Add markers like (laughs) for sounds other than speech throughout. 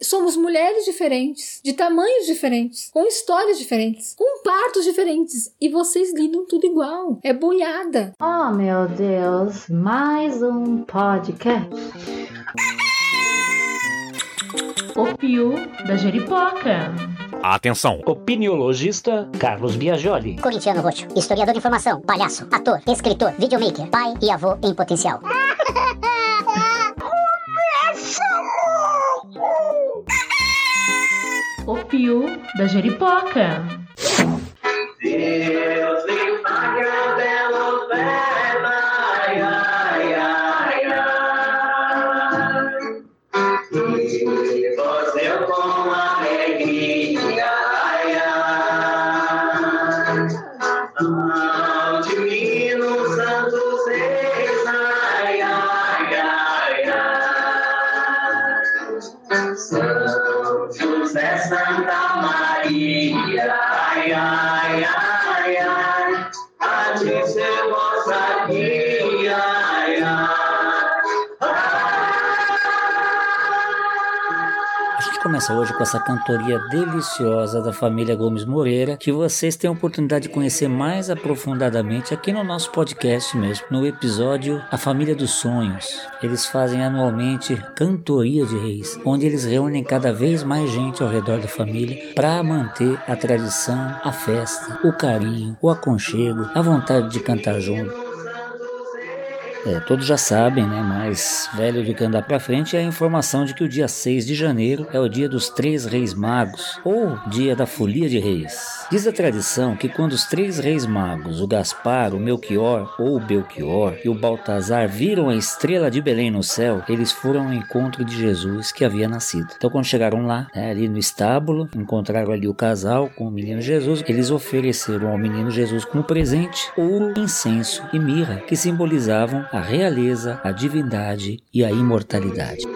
Somos mulheres diferentes, de tamanhos diferentes, com histórias diferentes, com partos diferentes. E vocês lidam tudo igual. É boiada. Oh, meu Deus, mais um podcast. O Pio da Jeripoca. Atenção! Opiniologista Carlos Biagioli. Corintiano Roxo, historiador de informação, palhaço, ator, escritor, videomaker, pai e avô em potencial. (laughs) O Pio da Jeripoca. Deus A gente começa hoje com essa cantoria deliciosa da família Gomes Moreira, que vocês têm a oportunidade de conhecer mais aprofundadamente aqui no nosso podcast mesmo, no episódio A Família dos Sonhos. Eles fazem anualmente Cantoria de Reis, onde eles reúnem cada vez mais gente ao redor da família para manter a tradição, a festa, o carinho, o aconchego, a vontade de cantar junto. É, todos já sabem, né? Mas velho do que andar pra frente é a informação de que o dia 6 de janeiro é o dia dos três reis magos, ou dia da folia de reis. Diz a tradição que quando os três reis magos, o Gaspar, o Melchior ou o Belchior e o Baltazar viram a estrela de Belém no céu, eles foram ao encontro de Jesus que havia nascido. Então quando chegaram lá, né, ali no estábulo, encontraram ali o casal com o menino Jesus, eles ofereceram ao menino Jesus como presente ouro, incenso e mirra, que simbolizavam a realeza, a divindade e a imortalidade.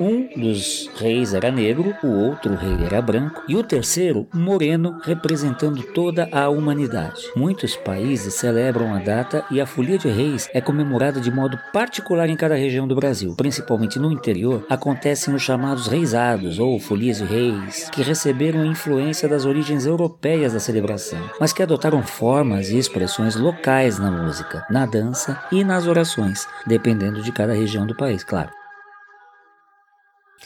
Um dos reis era negro, o outro rei era branco e o terceiro moreno, representando toda a humanidade. Muitos países celebram a data e a Folia de Reis é comemorada de modo particular em cada região do Brasil. Principalmente no interior, acontecem os chamados reisados ou folias de reis, que receberam influência das origens europeias da celebração, mas que adotaram formas e expressões locais na música, na dança e nas orações, dependendo de cada região do país, claro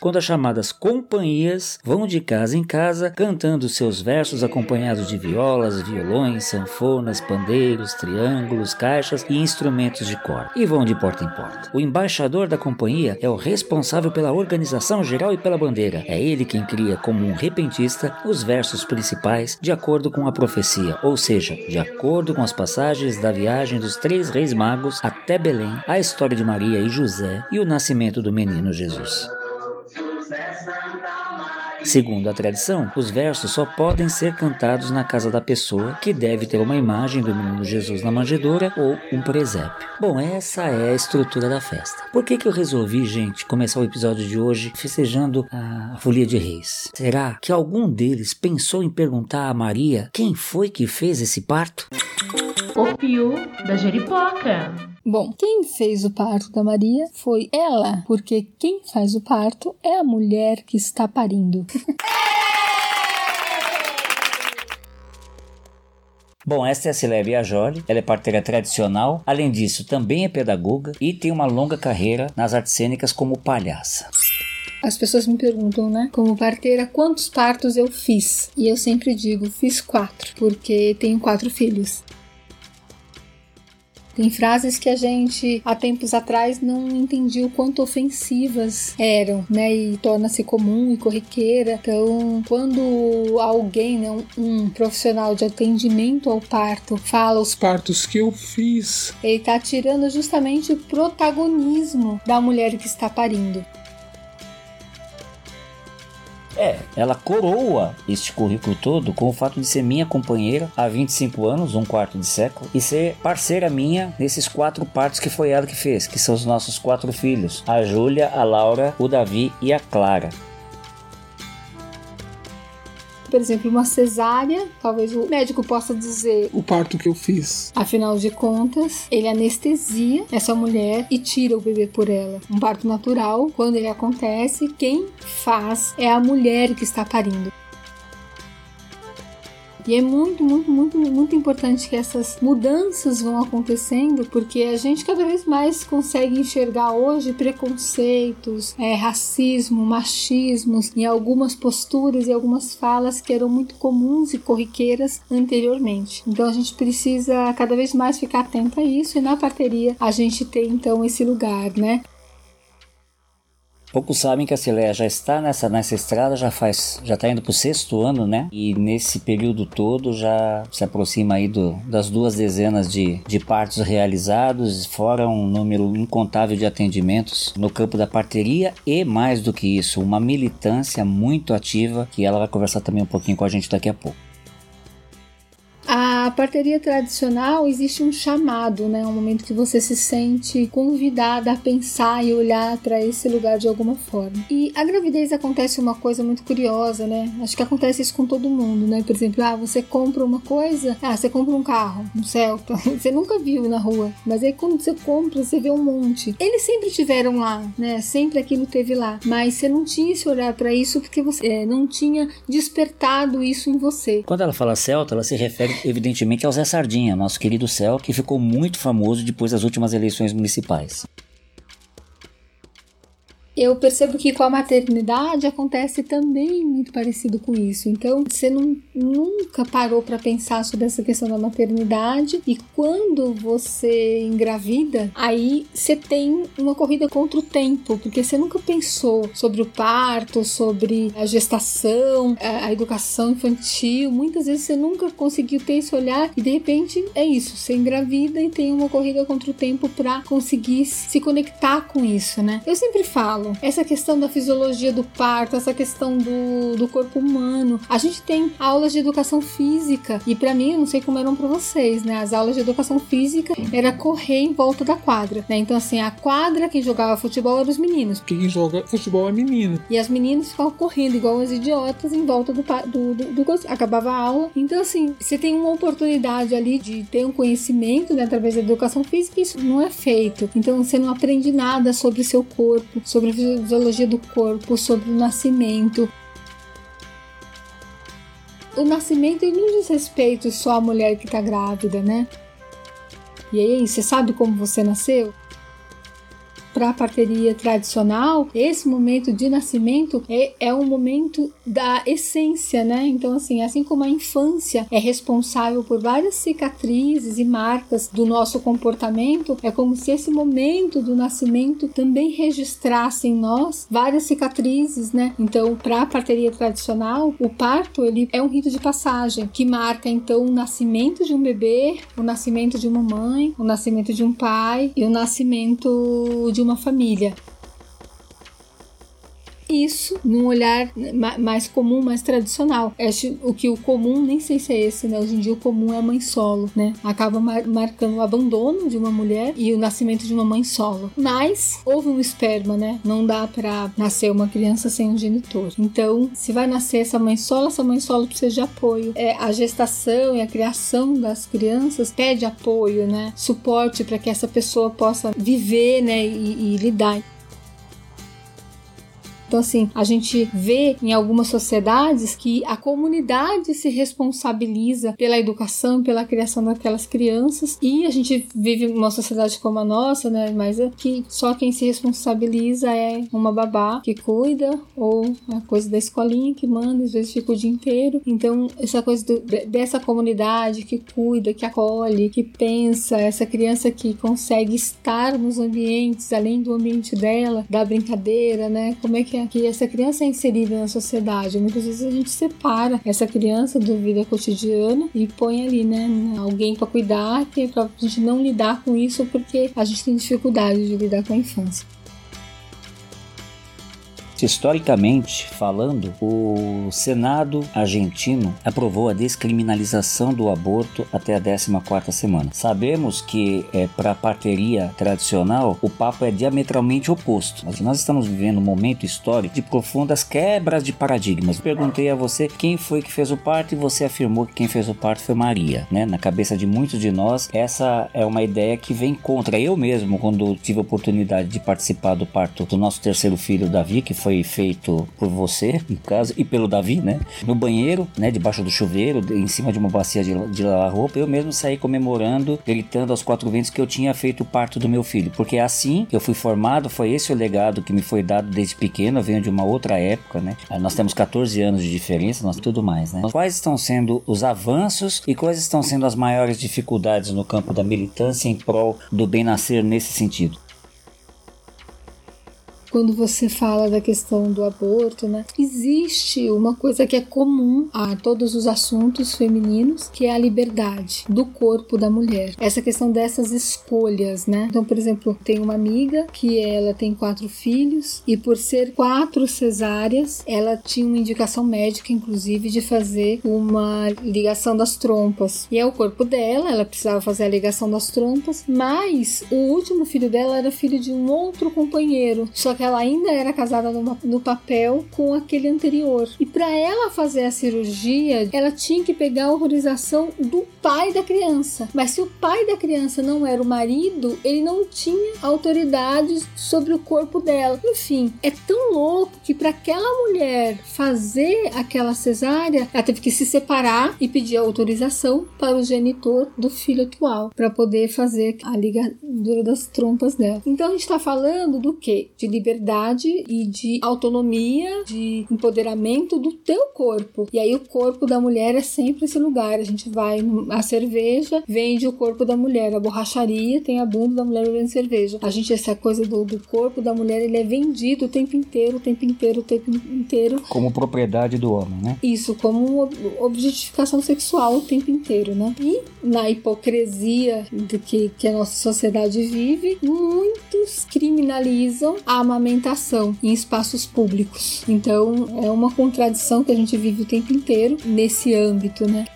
quando as chamadas companhias vão de casa em casa cantando seus versos acompanhados de violas, violões, sanfonas, pandeiros, triângulos, caixas e instrumentos de corda, e vão de porta em porta. O embaixador da companhia é o responsável pela organização geral e pela bandeira. É ele quem cria, como um repentista, os versos principais de acordo com a profecia, ou seja, de acordo com as passagens da viagem dos três reis magos até Belém, a história de Maria e José e o nascimento do menino Jesus. Segundo a tradição, os versos só podem ser cantados na casa da pessoa, que deve ter uma imagem do menino Jesus na manjedoura ou um presépio. Bom, essa é a estrutura da festa. Por que, que eu resolvi, gente, começar o episódio de hoje festejando a Folia de Reis? Será que algum deles pensou em perguntar a Maria quem foi que fez esse parto? O Pio da Jeripoca. Bom, quem fez o parto da Maria foi ela, porque quem faz o parto é a mulher que está parindo. (laughs) Bom, essa é a Cileia Biagioli, ela é parteira tradicional, além disso também é pedagoga e tem uma longa carreira nas artes cênicas como palhaça. As pessoas me perguntam, né, como parteira, quantos partos eu fiz? E eu sempre digo, fiz quatro, porque tenho quatro filhos. Tem frases que a gente, há tempos atrás, não entendia o quanto ofensivas eram, né? E torna-se comum e corriqueira. Então, quando alguém, né, um, um profissional de atendimento ao parto, fala os partos que eu fiz, ele está tirando justamente o protagonismo da mulher que está parindo. É, ela coroa este currículo todo com o fato de ser minha companheira há 25 anos, um quarto de século, e ser parceira minha nesses quatro partos que foi ela que fez, que são os nossos quatro filhos: a Júlia, a Laura, o Davi e a Clara. Por exemplo, uma cesárea, talvez o médico possa dizer, O parto que eu fiz. afinal de contas, ele anestesia essa mulher e tira o bebê por ela. Um parto natural, quando ele acontece, quem faz é a mulher que está parindo. E é muito, muito, muito, muito importante que essas mudanças vão acontecendo, porque a gente cada vez mais consegue enxergar hoje preconceitos, é, racismo, machismos em algumas posturas e algumas falas que eram muito comuns e corriqueiras anteriormente. Então a gente precisa cada vez mais ficar atento a isso e na parteria a gente tem então esse lugar, né? Poucos sabem que a Cileia já está nessa, nessa estrada, já faz, já está indo para o sexto ano, né? E nesse período todo já se aproxima aí do, das duas dezenas de, de partos realizados, fora um número incontável de atendimentos no campo da parteria e mais do que isso, uma militância muito ativa que ela vai conversar também um pouquinho com a gente daqui a pouco. A parteria tradicional existe um chamado, né? Um momento que você se sente convidada a pensar e olhar para esse lugar de alguma forma. E a gravidez acontece uma coisa muito curiosa, né? Acho que acontece isso com todo mundo, né? Por exemplo, ah, você compra uma coisa, ah, você compra um carro, um Celta, (laughs) você nunca viu na rua, mas aí quando você compra, você vê um monte. Eles sempre tiveram lá, né? Sempre aquilo teve lá, mas você não tinha esse olhar para isso porque você é, não tinha despertado isso em você. Quando ela fala Celta, ela se refere evidentemente ao Zé Sardinha, nosso querido Cel, que ficou muito famoso depois das últimas eleições municipais. Eu percebo que com a maternidade acontece também muito parecido com isso. Então, você não, nunca parou para pensar sobre essa questão da maternidade e quando você engravida, aí você tem uma corrida contra o tempo, porque você nunca pensou sobre o parto, sobre a gestação, a, educação infantil. Muitas vezes você nunca conseguiu ter esse olhar e de repente é isso, você engravida e tem uma corrida contra o tempo para conseguir se conectar com isso, né? Eu sempre falo essa questão da fisiologia do parto, essa questão do, do corpo humano. A gente tem aulas de educação física e para mim, eu não sei como eram para vocês, né? As aulas de educação física era correr em volta da quadra, né? Então assim, a quadra quem jogava futebol eram os meninos Quem joga futebol é menino. e as meninas ficavam correndo igual as idiotas em volta do, do, do, do acabava a aula. Então, assim, você tem uma oportunidade ali de ter um conhecimento né, através da educação física, e isso não é feito. Então, você não aprende nada sobre seu corpo, sobre fisiologia do corpo, sobre o nascimento. O nascimento não diz respeito só à mulher que tá grávida, né? E aí, você sabe como você nasceu? Para a parteria tradicional, esse momento de nascimento é, é um momento da essência, né? Então, assim, assim como a infância é responsável por várias cicatrizes e marcas do nosso comportamento, é como se esse momento do nascimento também registrasse em nós várias cicatrizes, né? Então, para a parteria tradicional, o parto ele é um rito de passagem que marca então o nascimento de um bebê, o nascimento de uma mãe, o nascimento de um pai e o nascimento de uma família. Isso num olhar ma- mais comum, mais tradicional. Acho o que o comum, nem sei se é esse, né? Hoje em dia o comum é a mãe solo, né? Acaba mar- marcando o abandono de uma mulher e o nascimento de uma mãe solo. Mas houve um esperma, né? Não dá pra nascer uma criança sem um genitor. Então, se vai nascer essa mãe solo, essa mãe solo precisa de apoio. É, a gestação e a criação das crianças pede apoio, né? Suporte para que essa pessoa possa viver, né? e, e lidar. Então, assim, a gente vê em algumas sociedades que a comunidade se responsabiliza pela educação, pela criação daquelas crianças, e a gente vive uma sociedade como a nossa, né? Mas é que só quem se responsabiliza é uma babá que cuida, ou a coisa da escolinha que manda, às vezes fica o dia inteiro. Então, essa coisa do- de- dessa comunidade que cuida, que acolhe, que pensa, essa criança que consegue estar nos ambientes, além do ambiente dela, da brincadeira, né? Como é que, que essa criança é inserida na sociedade? Muitas vezes a gente separa essa criança do vida cotidiana e põe ali, né? Alguém para cuidar, que é gente não lidar com isso porque a gente tem dificuldade de lidar com a infância. Historicamente falando, o Senado argentino aprovou a descriminalização do aborto até a 14ª semana. Sabemos que é, para a parteria tradicional, o papo é diametralmente oposto. Mas nós estamos vivendo um momento histórico de profundas quebras de paradigmas. Perguntei a você quem foi que fez o parto e você afirmou que quem fez o parto foi Maria. Né? Na cabeça de muitos de nós, essa é uma ideia que vem contra. Eu mesmo, quando tive a oportunidade de participar do parto do nosso terceiro filho, Davi, que foi feito por você, no caso, e pelo Davi, né? No banheiro, né? Debaixo do chuveiro, em cima de uma bacia de, de lavar roupa, eu mesmo saí comemorando, gritando aos quatro ventos que eu tinha feito o parto do meu filho. Porque é assim eu fui formado, foi esse o legado que me foi dado desde pequeno, eu venho de uma outra época, né? Nós temos 14 anos de diferença, nós tudo mais, né? Quais estão sendo os avanços e quais estão sendo as maiores dificuldades no campo da militância em prol do bem nascer nesse sentido? Quando você fala da questão do aborto, né? Existe uma coisa que é comum a todos os assuntos femininos, que é a liberdade do corpo da mulher. Essa questão dessas escolhas, né? Então, por exemplo, tem uma amiga que ela tem quatro filhos e por ser quatro cesáreas, ela tinha uma indicação médica, inclusive, de fazer uma ligação das trompas. E é o corpo dela, ela precisava fazer a ligação das trompas, mas o último filho dela era filho de um outro companheiro, só que ela ainda era casada no, no papel com aquele anterior. E para ela fazer a cirurgia, ela tinha que pegar a autorização do pai da criança. Mas se o pai da criança não era o marido, ele não tinha autoridade sobre o corpo dela. Enfim, é tão louco que para aquela mulher fazer aquela cesárea, ela teve que se separar e pedir autorização para o genitor do filho atual para poder fazer a ligadura das trompas dela. Então a gente está falando do que? De liberdade liberdade e de autonomia, de empoderamento do teu corpo. E aí o corpo da mulher é sempre esse lugar. A gente vai a cerveja, vende o corpo da mulher, a borracharia tem a bunda da mulher bebendo cerveja. A gente essa coisa do, do corpo da mulher, ele é vendido o tempo inteiro, o tempo inteiro, o tempo inteiro. Como propriedade do homem, né? Isso, como objetificação sexual o tempo inteiro, né? E na hipocrisia do que, que a nossa sociedade vive, muitos criminalizam a amamentação em espaços públicos. Então é uma contradição que a gente vive o tempo inteiro nesse âmbito, né?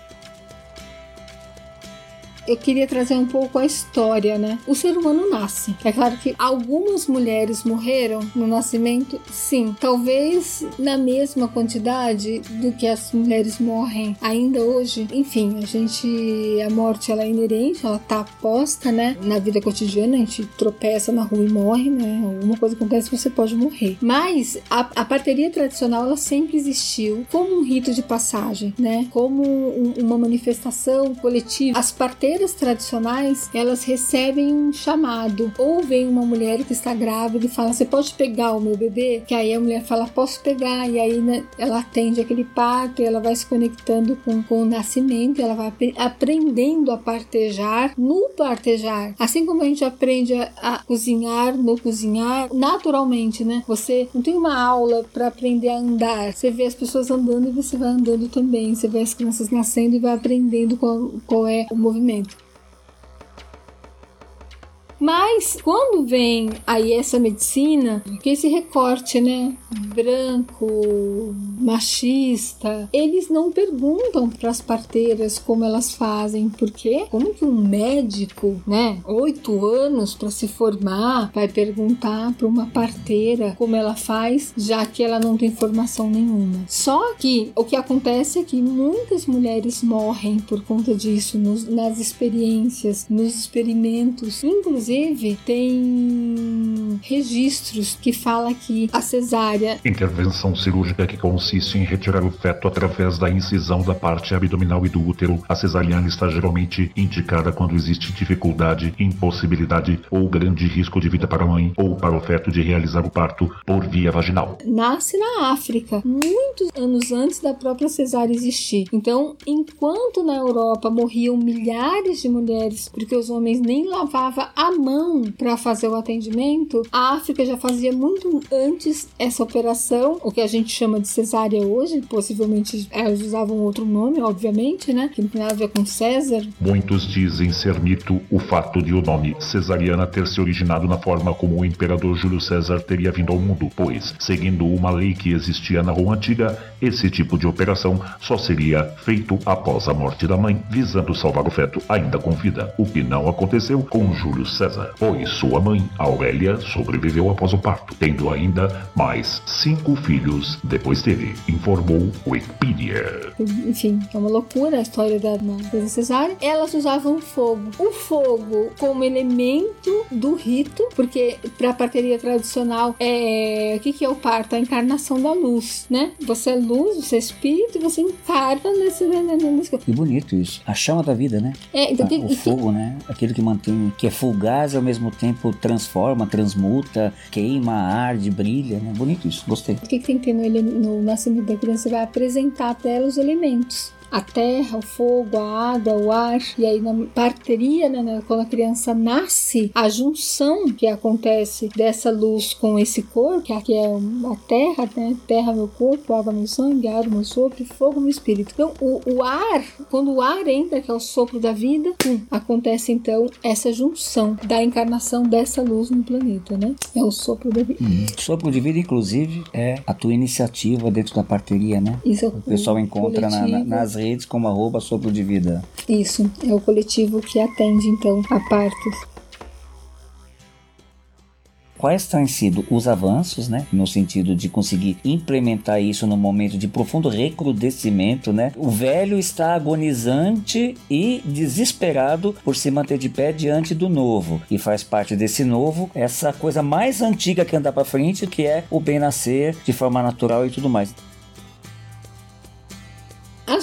Eu queria trazer um pouco a história, né? O ser humano nasce. É claro que algumas mulheres morreram no nascimento, sim. Talvez na mesma quantidade do que as mulheres morrem ainda hoje. Enfim, a gente. A morte ela é inerente, ela tá posta, né? Na vida cotidiana, a gente tropeça na rua e morre, né? Alguma coisa acontece, você pode morrer. Mas a, a parteria tradicional, ela sempre existiu como um rito de passagem, né? Como um, uma manifestação coletiva. As parteiras tradicionais, elas recebem um chamado. Ou vem uma mulher que está grávida e fala: Você pode pegar o meu bebê? Que aí a mulher fala: Posso pegar. E aí né, ela atende aquele parto ela vai se conectando com, com o nascimento, ela vai aprendendo a partejar no partejar. Assim como a gente aprende a, a cozinhar no cozinhar, naturalmente, né? Você não tem uma aula para aprender a andar. Você vê as pessoas andando e você vai andando também. Você vê as crianças nascendo e vai aprendendo qual, qual é o movimento. Mas quando vem aí essa medicina, que esse recorte, né, branco, machista, eles não perguntam para as parteiras como elas fazem, porque como que um médico, né, oito anos para se formar, vai perguntar para uma parteira como ela faz, já que ela não tem formação nenhuma. Só que o que acontece é que muitas mulheres morrem por conta disso, nos, nas experiências, nos experimentos, inclusive inclusive, tem registros que fala que a cesárea. Intervenção cirúrgica que consiste em retirar o feto através da incisão da parte abdominal e do útero. A cesariana está geralmente indicada quando existe dificuldade, impossibilidade ou grande risco de vida para a mãe ou para o feto de realizar o parto por via vaginal. Nasce na África, muitos anos antes da própria cesárea existir. Então, enquanto na Europa morriam milhares de mulheres porque os homens nem lavavam a mão para fazer o atendimento, A África já fazia muito antes essa operação, o que a gente chama de cesárea hoje, possivelmente elas usavam outro nome, obviamente, né? Que não tem nada a ver com César. Muitos dizem ser mito o fato de o nome cesariana ter se originado na forma como o imperador Júlio César teria vindo ao mundo, pois, seguindo uma lei que existia na Roma Antiga, esse tipo de operação só seria feito após a morte da mãe, visando salvar o feto ainda com vida, o que não aconteceu com Júlio César, pois sua mãe, Aurélia, sobreviveu após o parto, tendo ainda mais cinco filhos depois dele, informou Wikipedia. Enfim, é uma loucura a história da coisa cesárea. Elas usavam fogo. O fogo como elemento do rito, porque para a parteria tradicional é o que, que é o parto? A encarnação da luz, né? Você é luz, você é espírito, você encarna nesse, né, né, nesse... Que bonito isso. A chama da vida, né? É, então, Ah, que- o que- fogo, né? Aquele que mantém, que é fugaz e ao mesmo tempo transforma, transmuta, queima, arde, brilha, né? Bonito isso, gostei. O que, que tem que ter no, no nascimento da criança? Você vai apresentar ela os elementos. A terra, o fogo, a água, o ar. E aí na parteria, né, né, quando a criança nasce, a junção que acontece dessa luz com esse corpo, que aqui é a terra, né? Terra, meu corpo, água, meu sangue, ar, meu sopro, fogo, meu espírito. Então, o, o ar, quando o ar entra, que é o sopro da vida, pum, acontece então essa junção da encarnação dessa luz no planeta, né? É o sopro da vida. Sopro de vida, inclusive, é a tua iniciativa dentro da parteria, né? Isso é O pessoal encontra na- na- nas redes como arroba sopro de vida. Isso, é o coletivo que atende então a partos. Quais têm sido os avanços, né? No sentido de conseguir implementar isso num momento de profundo recrudescimento, né? O velho está agonizante e desesperado por se manter de pé diante do novo. E faz parte desse novo essa coisa mais antiga que anda para frente, que é o bem nascer de forma natural e tudo mais.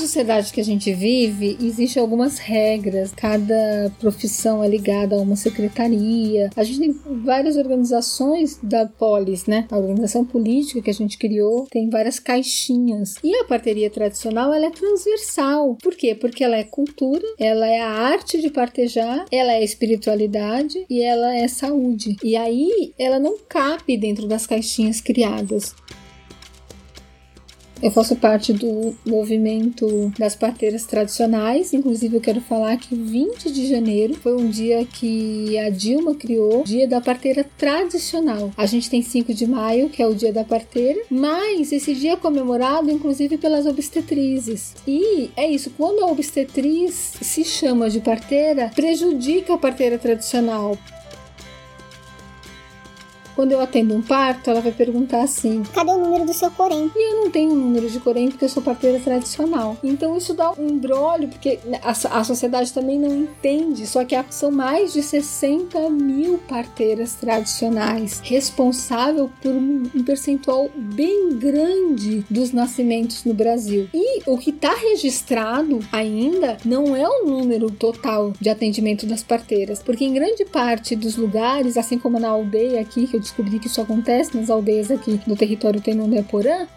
Sociedade que a gente vive, existem algumas regras, cada profissão é ligada a uma secretaria. A gente tem várias organizações da polis, né? A organização política que a gente criou tem várias caixinhas. E a parteria tradicional, ela é transversal. Por quê? Porque ela é cultura, ela é a arte de partejar, ela é espiritualidade e ela é saúde. E aí, ela não cabe dentro das caixinhas criadas. Eu faço parte do movimento das parteiras tradicionais, inclusive eu quero falar que 20 de janeiro foi um dia que a Dilma criou, Dia da Parteira Tradicional. A gente tem 5 de maio, que é o Dia da Parteira, mas esse dia é comemorado inclusive pelas obstetrizes. E é isso, quando a obstetriz se chama de parteira, prejudica a parteira tradicional. Quando eu atendo um parto, ela vai perguntar assim: Cadê o número do seu corém? e eu não tenho um número de corém porque eu sou parteira tradicional. Então isso dá um embrólio, porque a, a sociedade também não entende. Só que são mais de 60 mil parteiras tradicionais, responsável por um, um percentual bem grande dos nascimentos no Brasil. E o que está registrado ainda não é o número total de atendimento das parteiras, porque em grande parte dos lugares, assim como na aldeia aqui, que eu descobri que isso acontece nas aldeias aqui do território Tenondeporã,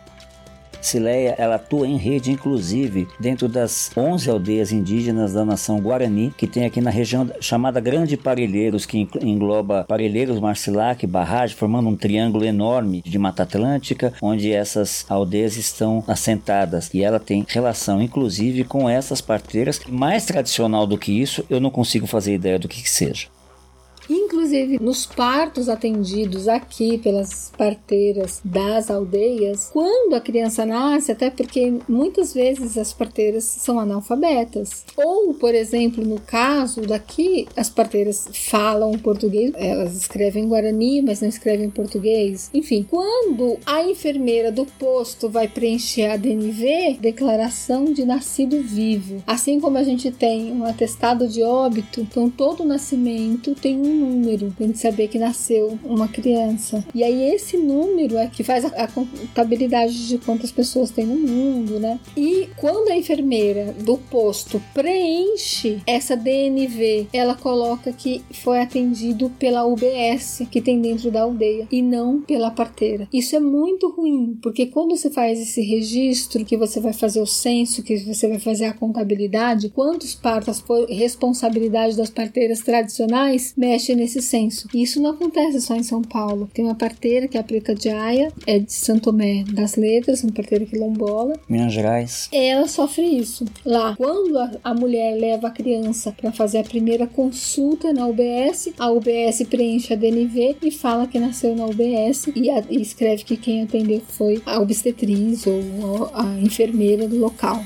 Cileia, ela atua em rede, inclusive, dentro das 11 aldeias indígenas da nação Guarani, que tem aqui na região chamada Grande Parelheiros, que engl- engloba Parelheiros, Marcilac, Barragem, formando um triângulo enorme de Mata Atlântica, onde essas aldeias estão assentadas. E ela tem relação, inclusive, com essas parteiras. Mais tradicional do que isso, eu não consigo fazer ideia do que, que seja. Inclusive, nos partos atendidos aqui pelas parteiras das aldeias, quando a criança nasce, até porque muitas vezes as parteiras são analfabetas. Ou, por exemplo, no caso daqui, as parteiras falam português, elas escrevem guarani, mas não escrevem português. Enfim, quando a enfermeira do posto vai preencher a DNV, declaração de nascido vivo. Assim como a gente tem um atestado de óbito, então todo nascimento tem um número, tem que saber que nasceu uma criança. E aí esse número é que faz a, a contabilidade de quantas pessoas tem no mundo, né? E quando a enfermeira do posto preenche essa DNV, ela coloca que foi atendido pela UBS que tem dentro da aldeia e não pela parteira. Isso é muito ruim, porque quando você faz esse registro, que você vai fazer o censo, que você vai fazer a contabilidade, quantos partos foi responsabilidade das parteiras tradicionais, mexe nesses censo. E isso não acontece só em São Paulo. Tem uma parteira que é a Preta de Aia, é de Santo Tomé das Letras, uma parteira quilombola. Minas Gerais. Ela sofre isso. Lá, quando a, a mulher leva a criança para fazer a primeira consulta na UBS, a UBS preenche a DNV e fala que nasceu na UBS e, a- e escreve que quem atendeu foi a obstetriz ou a, a enfermeira do local.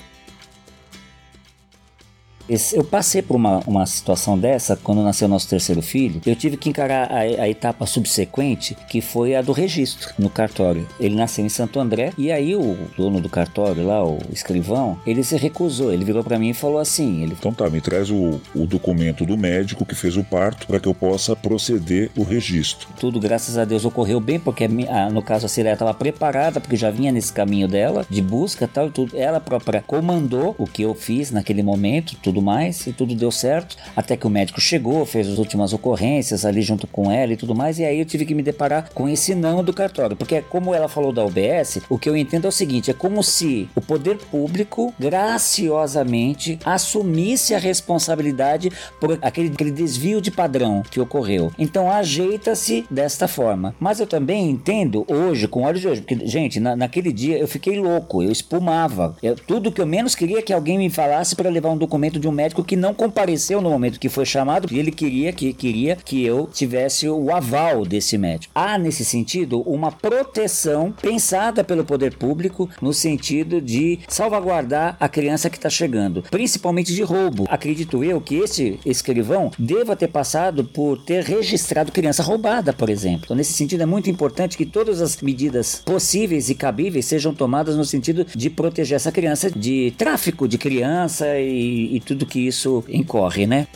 Eu passei por uma, uma situação dessa quando nasceu nosso terceiro filho. Eu tive que encarar a, a etapa subsequente, que foi a do registro no cartório. Ele nasceu em Santo André e aí o dono do cartório lá, o escrivão, ele se recusou. Ele virou pra mim e falou assim: ele Então tá, me traz o, o documento do médico que fez o parto para que eu possa proceder o registro. tudo, graças a Deus, ocorreu bem, porque a no caso a Cileia estava preparada, porque já vinha nesse caminho dela, de busca tal, e tudo. Ela própria comandou o que eu fiz naquele momento, tudo mais, e tudo deu certo, até que o médico chegou, fez as últimas ocorrências ali junto com ela e tudo mais, e aí eu tive que me deparar com esse não do cartório, porque como ela falou da UBS, o que eu entendo é o seguinte, é como se o poder público graciosamente assumisse a responsabilidade por aquele, aquele desvio de padrão que ocorreu. Então ajeita-se desta forma. Mas eu também entendo hoje, com olhos de hoje, porque, gente, na- naquele dia eu fiquei louco, eu espumava. Eu- tudo que eu menos queria é que alguém me falasse para levar um documento de um médico que não compareceu no momento que foi chamado, e ele queria que, queria que eu tivesse o aval desse médico. Há, nesse sentido, uma proteção pensada pelo poder público no sentido de salvaguardar a criança que está chegando, principalmente de roubo. Acredito eu que esse escrivão deva ter passado por ter registrado criança roubada, por exemplo. Então, nesse sentido, é muito importante que todas as medidas possíveis e cabíveis sejam tomadas no sentido de proteger essa criança de tráfico de criança e, e tudo que isso incorre, né?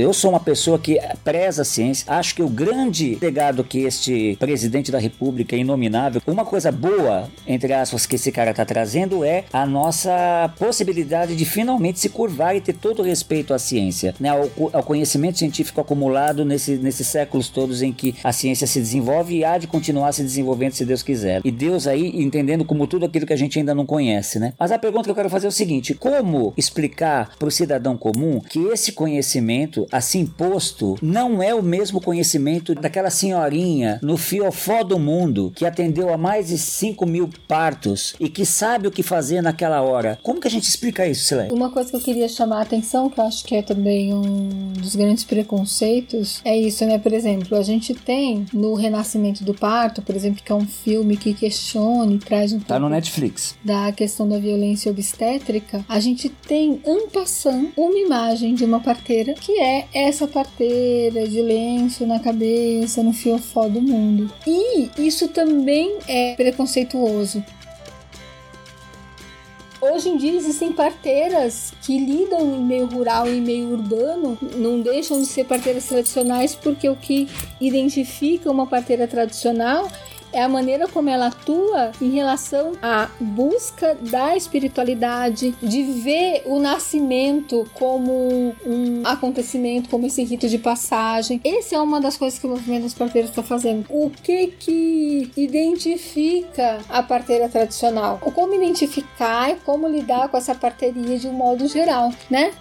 Eu sou uma pessoa que preza a ciência. Acho que o grande legado que este presidente da República inominável, uma coisa boa, entre aspas, que esse cara tá trazendo é a nossa possibilidade de finalmente se curvar e ter todo o respeito à ciência, né? Ao, ao conhecimento científico acumulado nesse, nesses séculos todos em que a ciência se desenvolve e há de continuar se desenvolvendo se Deus quiser. E Deus aí entendendo como tudo aquilo que a gente ainda não conhece, né? Mas a pergunta que eu quero fazer é o seguinte: como explicar para o cidadão comum que esse conhecimento, assim posto, não é o mesmo conhecimento daquela senhorinha no fiofó do mundo que atendeu a mais de 5 mil partos e que sabe o que fazer naquela hora? Como que a gente explica isso, Silene? Uma coisa que eu queria chamar a atenção, que eu acho que é também um dos grandes preconceitos, é isso, né? Por exemplo, a gente tem no Renascimento do Parto, por exemplo, que é um filme que questiona e traz um Tá no Netflix. da questão da violência obstétrica, a gente tem en passant uma imagem de uma parteira que é essa parteira de lenço na cabeça, no fiofó do mundo. E isso também é preconceituoso. Hoje em dia existem parteiras que lidam em meio rural e meio urbano, não deixam de ser parteiras tradicionais porque o que identifica uma parteira tradicional é a maneira como ela atua em relação à busca da espiritualidade, de ver o nascimento como um acontecimento, como esse rito de passagem. Essa é uma das coisas que o movimento das parteiras está fazendo. O que que identifica a parteira tradicional? Como identificar e como lidar com essa parteria de um modo geral, né?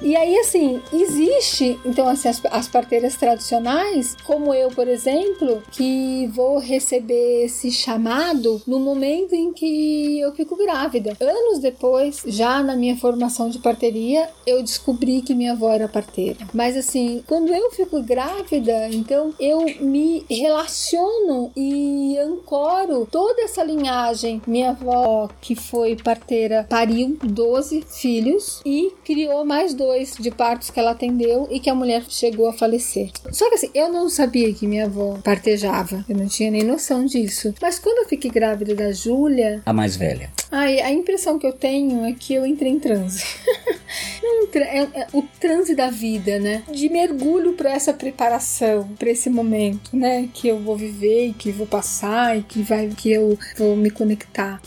E aí, assim, existe, então, assim, as, as parteiras tradicionais, como eu, por exemplo, que vou receber esse chamado no momento em que eu fico grávida. Anos depois, já na minha formação de parteria, eu descobri que minha avó era parteira. Mas, assim, quando eu fico grávida, então eu me relaciono e ancoro toda essa linhagem. Minha avó, que foi parteira, pariu 12 filhos e criou mais dois de partos que ela atendeu e que a mulher chegou a falecer. Só que assim, eu não sabia que minha avó partejava, eu não tinha nem noção disso. Mas quando eu fiquei grávida da Júlia, A mais velha. ai, a impressão que eu tenho é que eu entrei em transe. (laughs) É, é o transe da vida, né? De mergulho para essa preparação, para esse momento, né? Que eu vou viver e que vou passar e que vai que eu vou me conectar.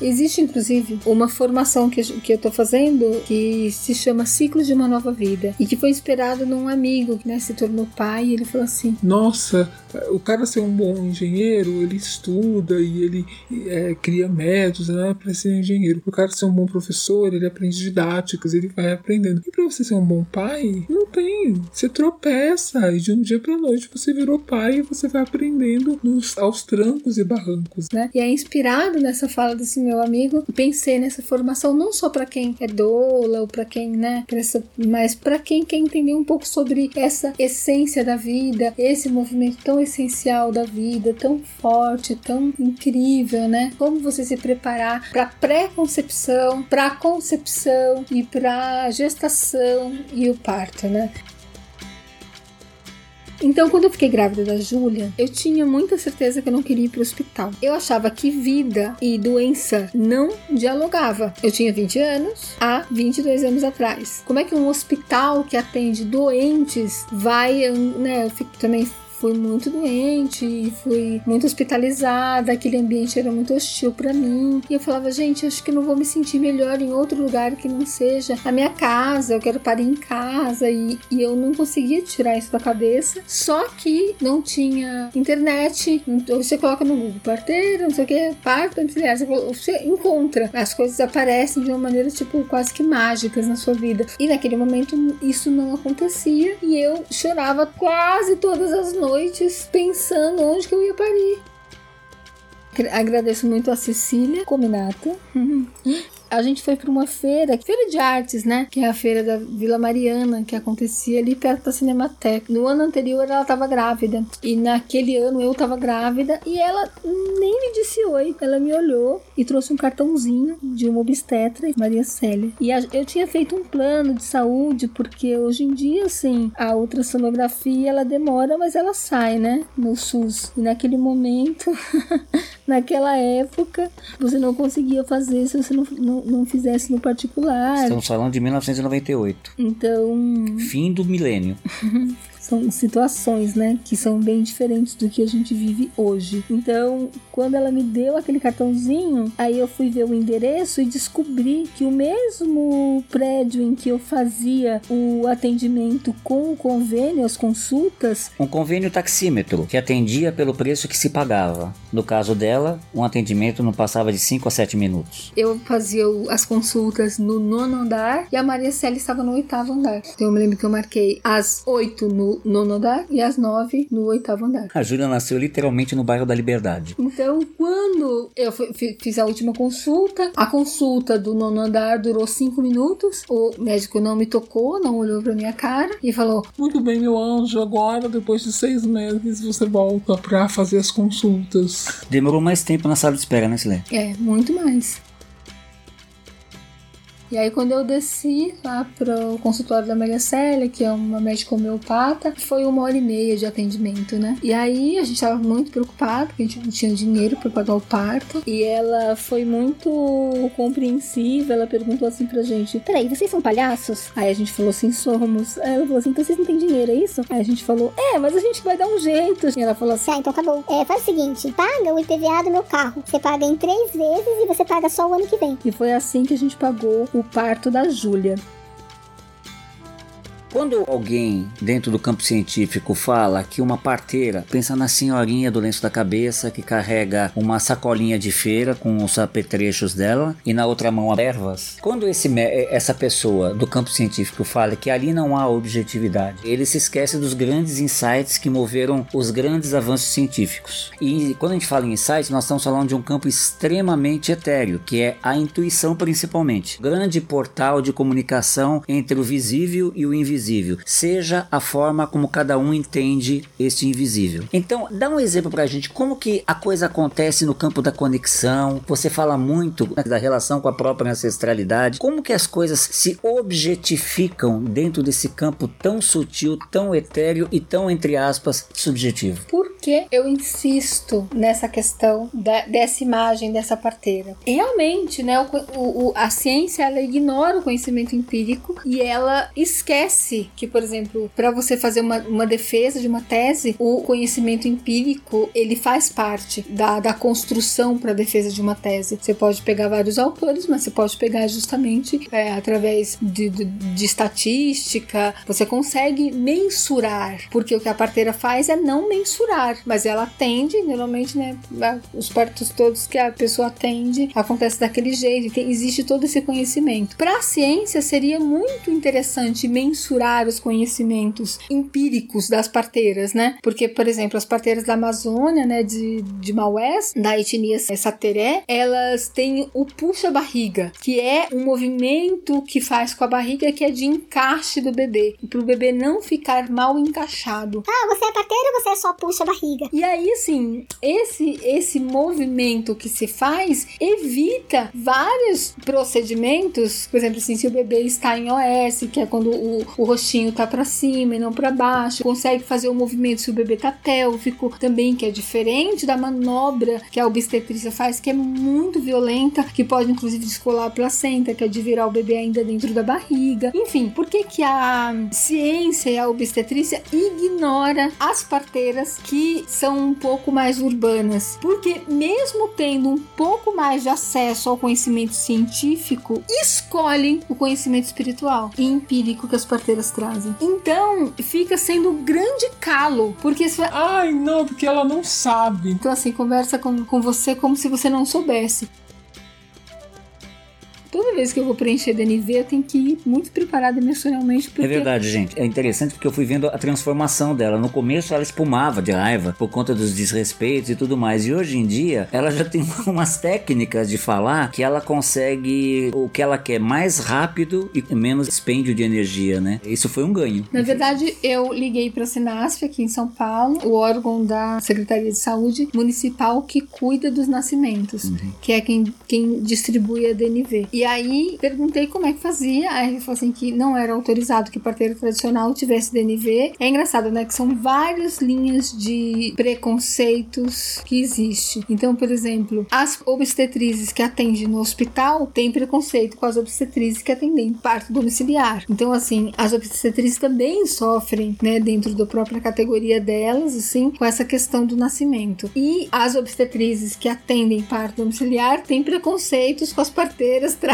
Existe, inclusive, uma formação que, que eu tô fazendo que se chama Ciclo de uma Nova Vida e que foi inspirado num amigo que né, se tornou pai e ele falou assim: Nossa, o cara ser um bom engenheiro, ele estuda e ele é, cria métodos né, para ser engenheiro. O cara ser um bom professor, ele aprende didáticas, ele vai aprendendo. E para você ser um bom pai, não tem. Você tropeça e de um dia para noite você virou pai e você vai aprendendo nos, aos trancos e barrancos. Né? E é inspirado nessa fala desse meu amigo. Pensei nessa formação não só para quem é doula ou para quem, né, mas para quem quer entender um pouco sobre essa essência da vida, esse movimento tão essencial da vida, tão forte, tão incrível, né? Como você se preparar para pré-concepção, para concepção e para gestação e o parto, né? Então, quando eu fiquei grávida da Júlia, eu tinha muita certeza que eu não queria ir pro hospital. Eu achava que vida e doença não dialogava. Eu tinha 20 anos há 22 anos atrás. Como é que um hospital que atende doentes vai, né, eu fico também fui muito doente, fui muito hospitalizada, aquele ambiente era muito hostil para mim. E eu falava, gente, acho que não vou me sentir melhor em outro lugar que não seja a minha casa, eu quero parar em casa. E, e eu não conseguia tirar isso da cabeça. Só que não tinha internet. Então você coloca no Google parteira, não sei o que, parto auxiliar. Você encontra, as coisas aparecem de uma maneira tipo quase que mágicas na sua vida. E naquele momento isso não acontecia e eu chorava quase todas as noites noites pensando onde que eu ia parir. Agradeço muito a Cecília Cominato (laughs) a gente foi para uma feira, feira de artes, né? Que é a feira da Vila Mariana, que acontecia ali perto da Cinemateca. No ano anterior ela estava grávida. E naquele ano eu estava grávida e ela nem me disse oi. Ela me olhou e trouxe um cartãozinho de uma obstetra, Maria Célia. E a, eu tinha feito um plano de saúde, porque hoje em dia, assim, a ultrassonografia ela demora, mas ela sai, né? No SUS. E naquele momento, (laughs) naquela época, você não conseguia fazer se você não, não não fizesse no particular. Estamos falando de 1998. Então. Fim do milênio. (laughs) são situações, né, que são bem diferentes do que a gente vive hoje. Então, quando ela me deu aquele cartãozinho, aí eu fui ver o endereço e descobri que o mesmo prédio em que eu fazia o atendimento com o convênio, as consultas, um convênio taxímetro que atendia pelo preço que se pagava. No caso dela, um atendimento não passava de 5 a 7 minutos. Eu fazia as consultas no nono andar e a Maria Célia estava no oitavo andar. Então eu me lembro que eu marquei às 8 no nono andar e às nove no oitavo andar. A Júlia nasceu literalmente no bairro da Liberdade. Então, quando eu fiz a última consulta, a consulta do nono andar durou cinco minutos. O médico não me tocou, não olhou pra minha cara e falou: Muito bem, meu anjo, agora, depois de seis meses, você volta pra fazer as consultas. Demorou mais tempo na sala de espera, né, Silê? É, muito mais. E aí, quando eu desci lá pro consultório da Maria Célia, que é uma médica homeopata, foi uma hora e meia de atendimento, né? E aí, a gente tava muito preocupado, porque a gente não tinha dinheiro para pagar o parto. E ela foi muito compreensiva, ela perguntou assim pra gente: Peraí, vocês são palhaços? Aí a gente falou assim: somos. Aí ela falou assim: então vocês não têm dinheiro, é isso? Aí a gente falou: é, mas a gente vai dar um jeito. E ela falou assim: tá, então tá bom. É, faz o seguinte: paga o IPVA do meu carro. Você paga em três vezes e você paga só o ano que vem. E foi assim que a gente pagou o parto da Júlia. Quando alguém dentro do campo científico fala que uma parteira, pensa na senhorinha do lenço da cabeça que carrega uma sacolinha de feira com os apetrechos dela e na outra mão ervas. Quando esse, essa pessoa do campo científico fala que ali não há objetividade, ele se esquece dos grandes insights que moveram os grandes avanços científicos. E quando a gente fala em insights, nós estamos falando de um campo extremamente etéreo, que é a intuição principalmente. Grande portal de comunicação entre o visível e o invisível invisível, seja a forma como cada um entende este invisível. Então, dá um exemplo pra gente como que a coisa acontece no campo da conexão. Você fala muito né, da relação com a própria ancestralidade. Como que as coisas se objetificam dentro desse campo tão sutil, tão etéreo e tão entre aspas subjetivo? Por que eu insisto nessa questão da- dessa imagem dessa parteira? Realmente, né, o- o- a ciência ela ignora o conhecimento empírico e ela esquece que, por exemplo, para você fazer uma, uma defesa de uma tese, o conhecimento empírico ele faz parte da, da construção para a defesa de uma tese. Você pode pegar vários autores, mas você pode pegar justamente é, através de, de, de estatística, você consegue mensurar, porque o que a parteira faz é não mensurar, mas ela atende, normalmente, né, os partos todos que a pessoa atende acontece daquele jeito, tem- existe todo esse conhecimento. Para a ciência seria muito interessante mensurar os conhecimentos empíricos das parteiras, né? Porque, por exemplo, as parteiras da Amazônia, né, de, de Maués, da etnia Sateré, elas têm o puxa-barriga, que é um movimento que faz com a barriga que é de encaixe do bebê, para o bebê não ficar mal encaixado. Ah, você é parteira ou você só puxa a barriga? E aí, assim, esse, esse movimento que se faz evita vários procedimentos. Por exemplo, assim, se o bebê está em OS, que é quando o, o rostinho tá para cima e não para baixo, consegue fazer o movimento se o bebê tá pélvico, também que é diferente da manobra que a obstetrícia faz, que é muito violenta, que pode inclusive descolar a placenta, que é de virar o bebê ainda dentro da barriga. Enfim, por que que a ciência e a obstetrícia ignora as parteiras que são um pouco mais urbanas? Porque mesmo tendo um pouco mais de acesso ao conhecimento científico, escolhem o conhecimento espiritual e empírico que as parteiras trazem. Então, fica sendo um grande calo, porque isso é Ai, não, porque ela não sabe. então, assim, conversa com, com você como se você não soubesse. Toda vez que eu vou preencher DNV, eu tenho que ir muito preparada emocionalmente. Porque É verdade, gente. É interessante porque eu fui vendo a transformação dela. No começo ela espumava de raiva por conta dos desrespeitos e tudo mais. E hoje em dia ela já (laughs) tem umas técnicas de falar que ela consegue o que ela quer mais rápido e com menos expêndio de energia, né? Isso foi um ganho. Na verdade, eu liguei para a Sinasf aqui em São Paulo, o órgão da Secretaria de Saúde Municipal que cuida dos nascimentos, que é quem, quem distribui a DNV. E aí perguntei como é que fazia, aí ele falou assim que não era autorizado que parteira tradicional tivesse DNV. É engraçado, né, que são várias linhas de preconceitos que existe. Então, por exemplo, as obstetrizes que atendem no hospital têm preconceito com as obstetrizes que atendem em parto domiciliar. Então, assim, as obstetrizes também sofrem, né, dentro da própria categoria delas, assim, com essa questão do nascimento. E as obstetrizes que atendem parto domiciliar têm preconceitos com as parteiras tradicionais.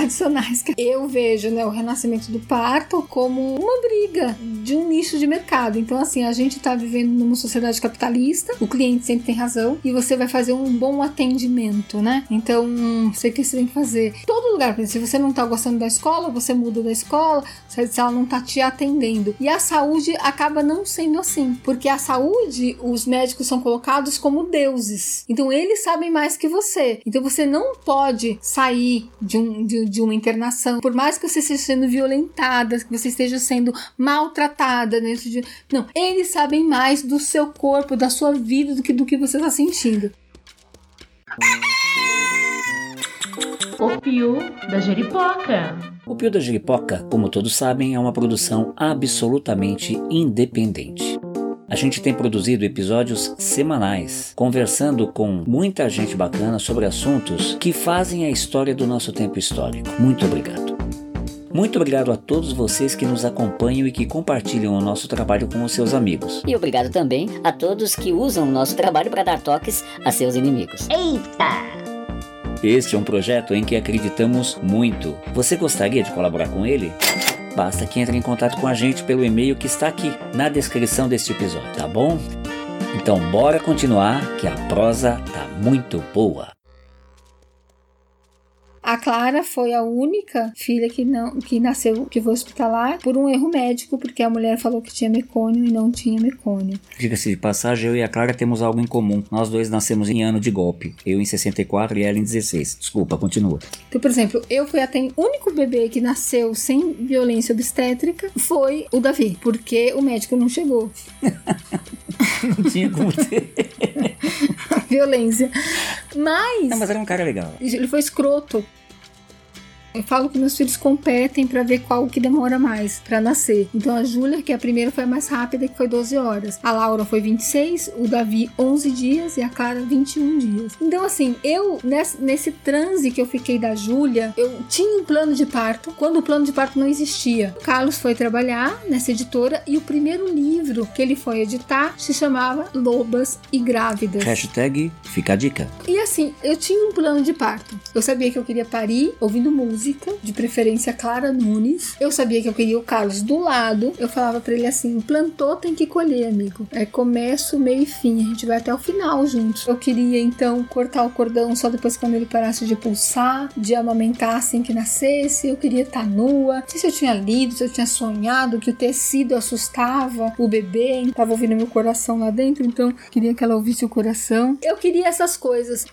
Eu vejo, né, o renascimento do parto como uma briga de um nicho de mercado. Então, assim, a gente tá vivendo numa sociedade capitalista, o cliente sempre tem razão e você vai fazer um bom atendimento, né? Então, sei o que você tem que fazer. Todo lugar, se você não tá gostando da escola, você muda da escola, se ela não tá te atendendo. E a saúde acaba não sendo assim, porque a saúde, os médicos são colocados como deuses. Então, eles sabem mais que você. Então, você não pode sair de, um, de, de uma internação, por mais que você esteja sendo violentada, que você esteja sendo maltratada dentro de. Não, eles sabem mais do seu corpo, da sua vida, do que do que você está sentindo. O Pio da Jeripoca. O Pio da Jiripoca, como todos sabem, é uma produção absolutamente independente. A gente tem produzido episódios semanais, conversando com muita gente bacana sobre assuntos que fazem a história do nosso tempo histórico. Muito obrigado. Muito obrigado a todos vocês que nos acompanham e que compartilham o nosso trabalho com os seus amigos. E obrigado também a todos que usam o nosso trabalho para dar toques a seus inimigos. Eita! Este é um projeto em que acreditamos muito. Você gostaria de colaborar com ele? Basta que entre em contato com a gente pelo e-mail que está aqui na descrição deste episódio, tá bom? Então bora continuar que a prosa tá muito boa. A Clara foi a única filha que não que nasceu que foi hospitalar por um erro médico, porque a mulher falou que tinha mecônio e não tinha mecônio. Diga-se de passagem, eu e a Clara temos algo em comum. Nós dois nascemos em ano de golpe. Eu em 64 e ela em 16. Desculpa, continua. Então, por exemplo, eu fui até o único bebê que nasceu sem violência obstétrica foi o Davi, porque o médico não chegou. (laughs) Não tinha como ter. (laughs) Violência. Mas Não, mas era um cara legal. ele foi escroto. Eu falo que meus filhos competem para ver qual que demora mais para nascer. Então a Júlia, que é a primeira, foi a mais rápida, que foi 12 horas. A Laura foi 26, o Davi 11 dias e a Clara 21 dias. Então assim, eu nesse, nesse transe que eu fiquei da Júlia, eu tinha um plano de parto, quando o plano de parto não existia. O Carlos foi trabalhar nessa editora e o primeiro livro que ele foi editar se chamava Lobas e Grávidas. Hashtag fica a dica. E assim, eu tinha um plano de parto. Eu sabia que eu queria parir ouvindo música, de preferência Clara Nunes. Eu sabia que eu queria o Carlos do lado. Eu falava para ele assim: plantou, tem que colher, amigo. É começo, meio e fim. A gente vai até o final juntos. Eu queria então cortar o cordão só depois quando ele parasse de pulsar, de amamentar assim que nascesse. Eu queria estar nua. Não sei se eu tinha lido, se eu tinha sonhado que o tecido assustava o bebê. Tava ouvindo meu coração lá dentro, então queria que ela ouvisse o coração. Eu queria essas coisas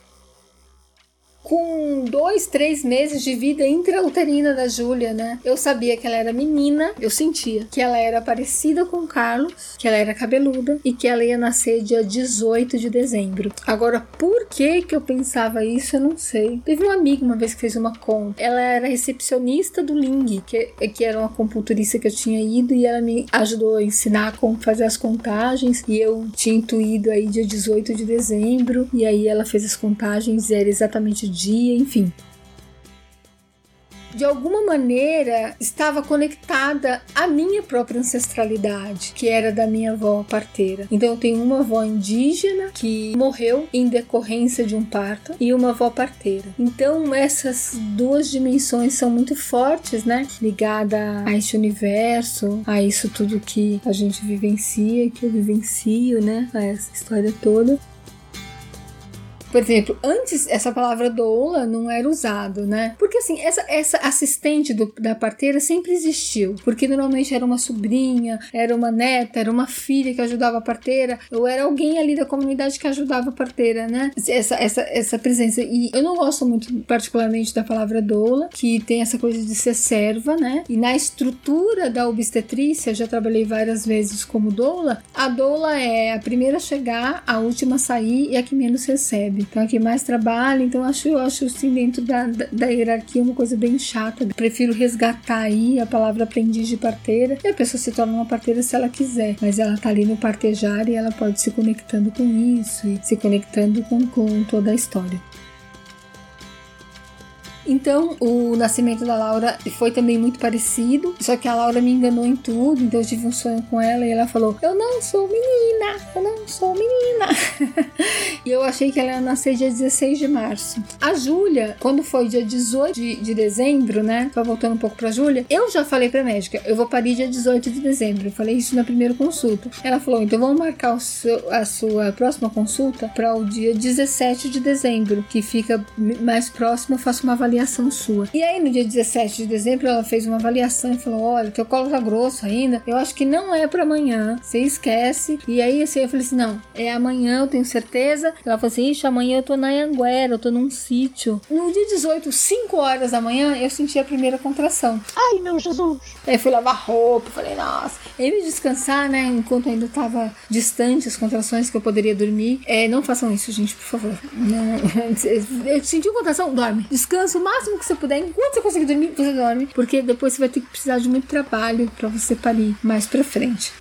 com dois, três meses de vida intrauterina da Júlia, né? Eu sabia que ela era menina, eu sentia que ela era parecida com o Carlos, que ela era cabeluda e que ela ia nascer dia 18 de dezembro. Agora, por que que eu pensava isso, eu não sei. Teve uma amiga uma vez que fez uma conta. Ela era recepcionista do Ling, que, que era uma compulturista que eu tinha ido e ela me ajudou a ensinar como fazer as contagens e eu tinha intuído aí dia 18 de dezembro e aí ela fez as contagens e era exatamente dia, enfim. De alguma maneira estava conectada à minha própria ancestralidade, que era da minha avó parteira. Então eu tenho uma avó indígena que morreu em decorrência de um parto e uma avó parteira. Então essas duas dimensões são muito fortes, né? Ligada a este universo, a isso tudo que a gente vivencia, que eu vivencio, né? A essa história toda. Por exemplo, antes essa palavra doula não era usado, né? Porque assim, essa, essa assistente do, da parteira sempre existiu. Porque normalmente era uma sobrinha, era uma neta, era uma filha que ajudava a parteira, ou era alguém ali da comunidade que ajudava a parteira, né? Essa, essa, essa presença. E eu não gosto muito, particularmente, da palavra doula, que tem essa coisa de ser serva, né? E na estrutura da obstetrícia, já trabalhei várias vezes como doula, a doula é a primeira a chegar, a última a sair e a que menos recebe. Então, a que mais trabalha. Então, eu acho, eu acho assim, dentro da, da, hierarquia, uma coisa bem chata. Prefiro resgatar aí a palavra aprendiz de parteira. E a pessoa se torna uma parteira se ela quiser. Mas ela tá ali no partejar e ela pode se conectando com isso e se conectando com, com toda a história. Então, o nascimento da Laura foi também muito parecido, só que a Laura me enganou em tudo, então eu tive um sonho com ela e ela falou: Eu não sou menina, eu não sou menina. (laughs) e eu achei que ela ia nascer dia 16 de março. A Júlia, quando foi dia 18 de, de dezembro, né? Só voltando um pouco pra Júlia, eu já falei pra médica: Eu vou parir dia 18 de dezembro. Eu falei isso na primeira consulta. Ela falou: Então vamos marcar seu, a sua próxima consulta para o dia 17 de dezembro, que fica mais próximo, eu faço uma avaliação avaliação sua. E aí, no dia 17 de dezembro, ela fez uma avaliação e falou: Olha, teu colo tá grosso ainda. Eu acho que não é para amanhã. Você esquece. E aí, assim, eu falei assim: Não, é amanhã, eu tenho certeza. Ela falou assim: Ixi, amanhã eu tô na Anguera, eu tô num sítio. No dia 18, 5 horas da manhã, eu senti a primeira contração. Ai, meu Jesus. Aí fui lavar roupa, falei, nossa. Aí me descansar, né? Enquanto ainda tava distante as contrações que eu poderia dormir. É, não façam isso, gente, por favor. Não, (laughs) eu senti contração, dorme. Descansa o máximo que você puder. Enquanto você conseguir dormir, você dorme. Porque depois você vai ter que precisar de muito trabalho para você parir mais pra frente.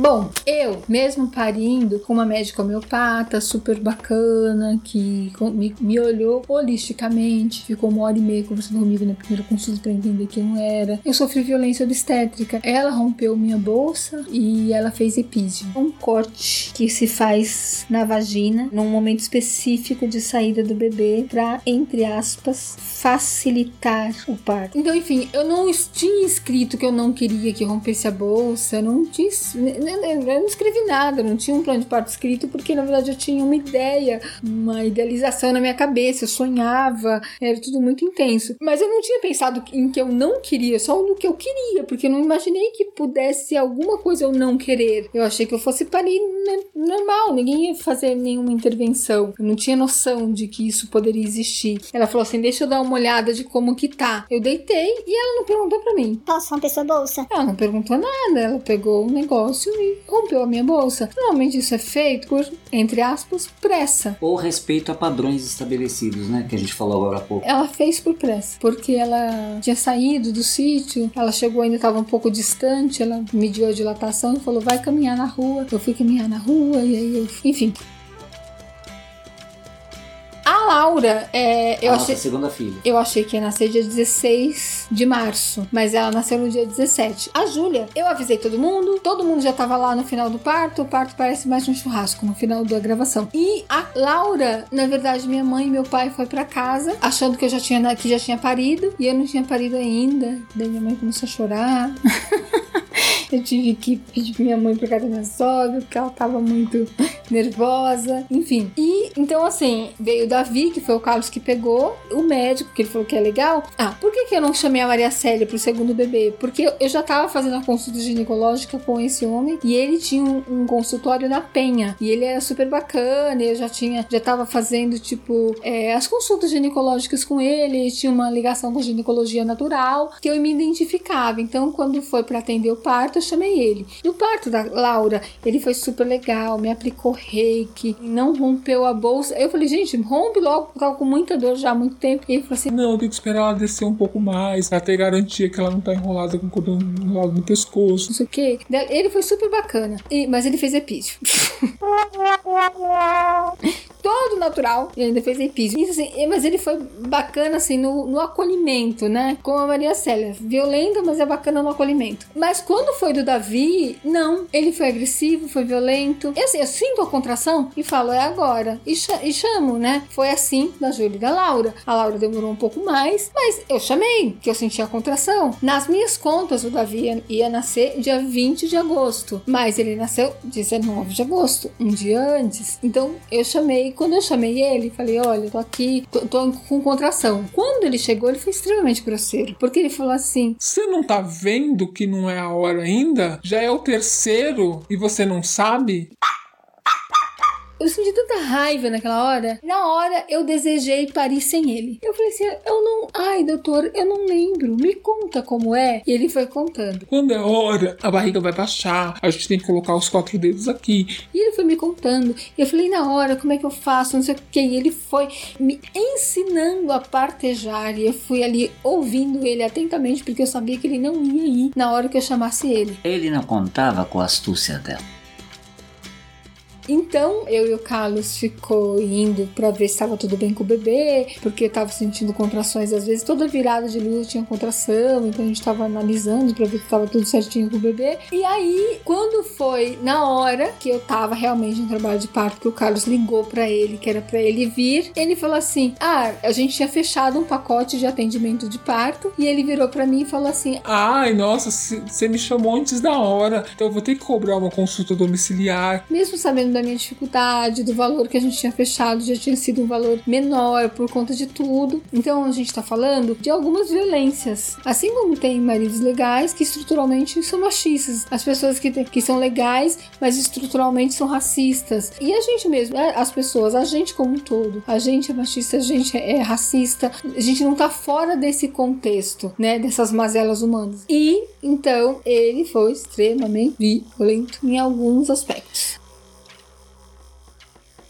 Bom, eu, mesmo parindo com uma médica homeopata super bacana, que me, me, olhou holisticamente, ficou uma hora e meia conversando comigo na primeira consulta para entender quem eu era. Eu sofri violência obstétrica. Ela rompeu minha bolsa e ela fez epídio. Um corte que se faz na vagina num momento específico de saída do bebê para, entre aspas, facilitar o parto. Então, enfim, eu não tinha escrito que eu não queria que rompesse a bolsa, não disse eu não escrevi nada, não tinha um plano de parto escrito, porque na verdade eu tinha uma ideia, uma idealização na minha cabeça, eu sonhava, era tudo muito intenso. Mas eu não tinha pensado em que eu não queria, só no que eu queria, porque eu não imaginei que pudesse alguma coisa eu não querer. Eu achei que eu fosse parir normal, ninguém ia fazer nenhuma intervenção. Eu não tinha noção de que isso poderia existir. Ela falou assim: deixa eu dar uma olhada de como que tá. Eu deitei e ela não perguntou pra mim. Posso romper sua bolsa? Ela não perguntou nada. Ela pegou o negócio e rompeu a minha bolsa. Normalmente isso é feito por, entre aspas, pressa. Ou respeito a padrões estabelecidos, né? Que a gente falou agora há pouco. Ela fez por pressa, porque ela tinha saído do sítio, ela chegou ainda estava um pouco distante, ela mediu a dilatação e falou: vai caminhar na rua. Eu fui caminhar na rua e aí eu. Enfim. A Laura, é, eu a achei. nossa segunda filha. Eu achei que ia nascer dia 16 de março, mas ela nasceu no dia 17. A Júlia, eu avisei todo mundo, todo mundo já tava lá no final do parto. O parto parece mais um churrasco no final da gravação. E a Laura, na verdade, minha mãe e meu pai foi pra casa, achando que eu já tinha que já tinha parido, e eu não tinha parido ainda. Daí minha mãe começou a chorar. (laughs) Eu tive que pedir pra minha mãe pra casa da minha sogra, porque ela tava muito nervosa. Enfim. E então, assim, veio o Davi, que foi o Carlos que pegou, o médico, que ele falou que é legal. Ah, por que, que eu não chamei a Maria Célia pro segundo bebê? Porque eu já tava fazendo a consulta ginecológica com esse homem e ele tinha um, um consultório na Penha. E ele era super bacana, eu já tinha, já tava fazendo, tipo, é, as consultas ginecológicas com ele, tinha uma ligação com ginecologia natural, que eu me identificava. Então, quando foi para atender o parto, eu chamei ele. E o parto da Laura, ele foi super legal, me aplicou reiki, não rompeu a bolsa. Eu falei, gente, rompe logo, porque tava com muita dor já há muito tempo. E ele falou assim: Não, eu tenho que esperar ela descer um pouco mais, pra ter garantia que ela não tá enrolada com o cordão enrolado no pescoço. não sei o que. Ele foi super bacana, E- mas ele fez epísio. (laughs) Todo natural, e ainda fez epísio. Isso, assim, mas ele foi bacana, assim, no, no acolhimento, né? Com a Maria Célia. Violenta, mas é bacana no acolhimento. Mas quando foi do Davi, não. Ele foi agressivo, foi violento. E assim, eu sinto a contração e falo, é agora. E, cha- e chamo, né? Foi assim da Júlia e da Laura. A Laura demorou um pouco mais, mas eu chamei, que eu senti a contração. Nas minhas contas, o Davi ia, nascer dia 20 de agosto, mas ele nasceu 19 de agosto, um dia antes. Então eu chamei, quando eu chamei ele, falei: Olha, tô aqui, tô, tô com contração. Quando ele chegou, ele foi extremamente grosseiro, porque ele falou assim: Você não tá vendo que não é a hora ainda? Já é o terceiro e você não sabe? Eu senti tanta raiva naquela hora. Na hora eu desejei parir sem ele. Eu falei assim: eu não. Ai, doutor, eu não lembro. Me conta como é. E ele foi contando. Quando é hora, a barriga vai baixar, a gente tem que colocar os quatro dedos aqui. E ele foi me contando. E eu falei, na hora, como é que eu faço? Não sei o que. E ele foi me ensinando a partejar. E eu fui ali ouvindo ele atentamente, porque eu sabia que ele não ia ir na hora que eu chamasse ele. Ele não contava com a astúcia dela. Então, eu e o Carlos ficou indo pra ver se estava tudo bem com o bebê, porque eu tava sentindo contrações às vezes, toda virada de luz tinha contração, então a gente tava analisando pra ver se tava tudo certinho com o bebê. E aí, quando foi na hora que eu tava realmente em trabalho de parto, que o Carlos ligou pra ele, que era pra ele vir, ele falou assim: "Ah, a gente tinha fechado um pacote de atendimento de parto", e ele virou pra mim e falou assim: Ai, nossa, você me chamou antes da hora, então eu vou ter que cobrar uma consulta domiciliar. mesmo sabendo da minha dificuldade, do valor que a gente tinha fechado, já tinha sido um valor menor por conta de tudo. Então a gente tá falando de algumas violências. Assim como tem maridos legais que estruturalmente são machistas, as pessoas que, que são legais, mas estruturalmente são racistas. E a gente mesmo, é, as pessoas, a gente como um todo, a gente é machista, a gente é racista, a gente não tá fora desse contexto, né, dessas mazelas humanas. E então ele foi extremamente violento em alguns aspectos.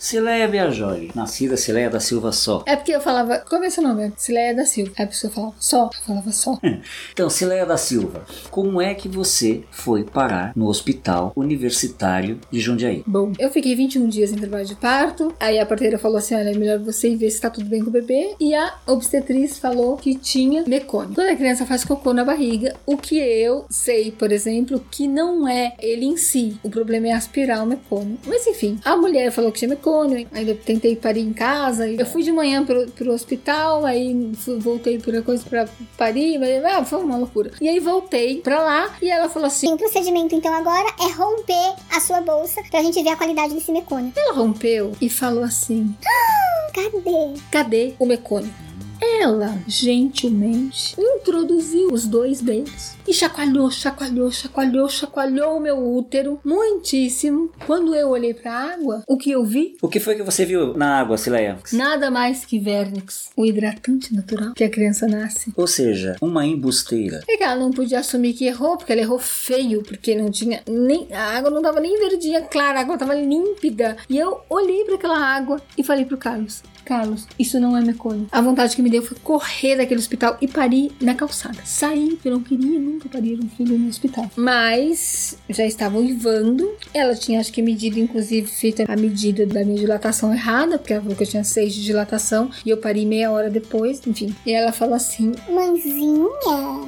Cileia Biajói, nascida Cileia da Silva só. É porque eu falava, como é seu nome? Cileia da Silva. Aí a pessoa falava só, eu falava só. (laughs) Então, Cileia da Silva, como é que você foi parar no Hospital Universitário de Jundiaí? Bom, eu fiquei 21 dias em trabalho de parto. Aí a parteira falou assim: olha, é melhor você ir ver se tá tudo bem com o bebê. E a obstetriz falou que tinha mecônio. Quando a criança faz cocô na barriga, o que eu sei, por exemplo, que não é ele em si. O problema é aspirar o mecônio. Mas enfim, a mulher falou que tinha mecônio. Ainda tentei parir em casa. Eu fui de manhã pro, pro hospital, aí fui- voltei por coisa pra parir, mas ah, foi uma loucura. E aí voltei pra lá e ela falou assim: Sim, o procedimento então agora é romper a sua bolsa pra gente ver a qualidade desse mecônio. ela rompeu e falou assim: (gasps) Cadê? cadê o mecônio? Ela, gentilmente, introduziu os dois dedos e chacoalhou, chacoalhou, chacoalhou, chacoalhou o meu útero muitíssimo. Quando eu olhei pra água, o que eu vi? O que foi que você viu na água, Sileia? Nada mais que Vernix, o hidratante natural que a criança nasce. Ou seja, uma embusteira. É que ela não podia assumir que errou, porque ela errou feio, porque não tinha nem. A água não tava nem verdinha clara, a água tava límpida. E eu olhei para aquela água e falei pro Carlos: Carlos, isso não é mecônio. A vontade que me deu foi correr daquele hospital e parir na calçada. Saí, porque eu não queria nunca parir um filho no hospital. Mas já estava uivando. Ela tinha, acho que, medido, inclusive, feito a medida da minha dilatação errada, porque ela falou que eu tinha seis de dilatação e eu parei meia hora depois, enfim. E ela falou assim: Mãezinha,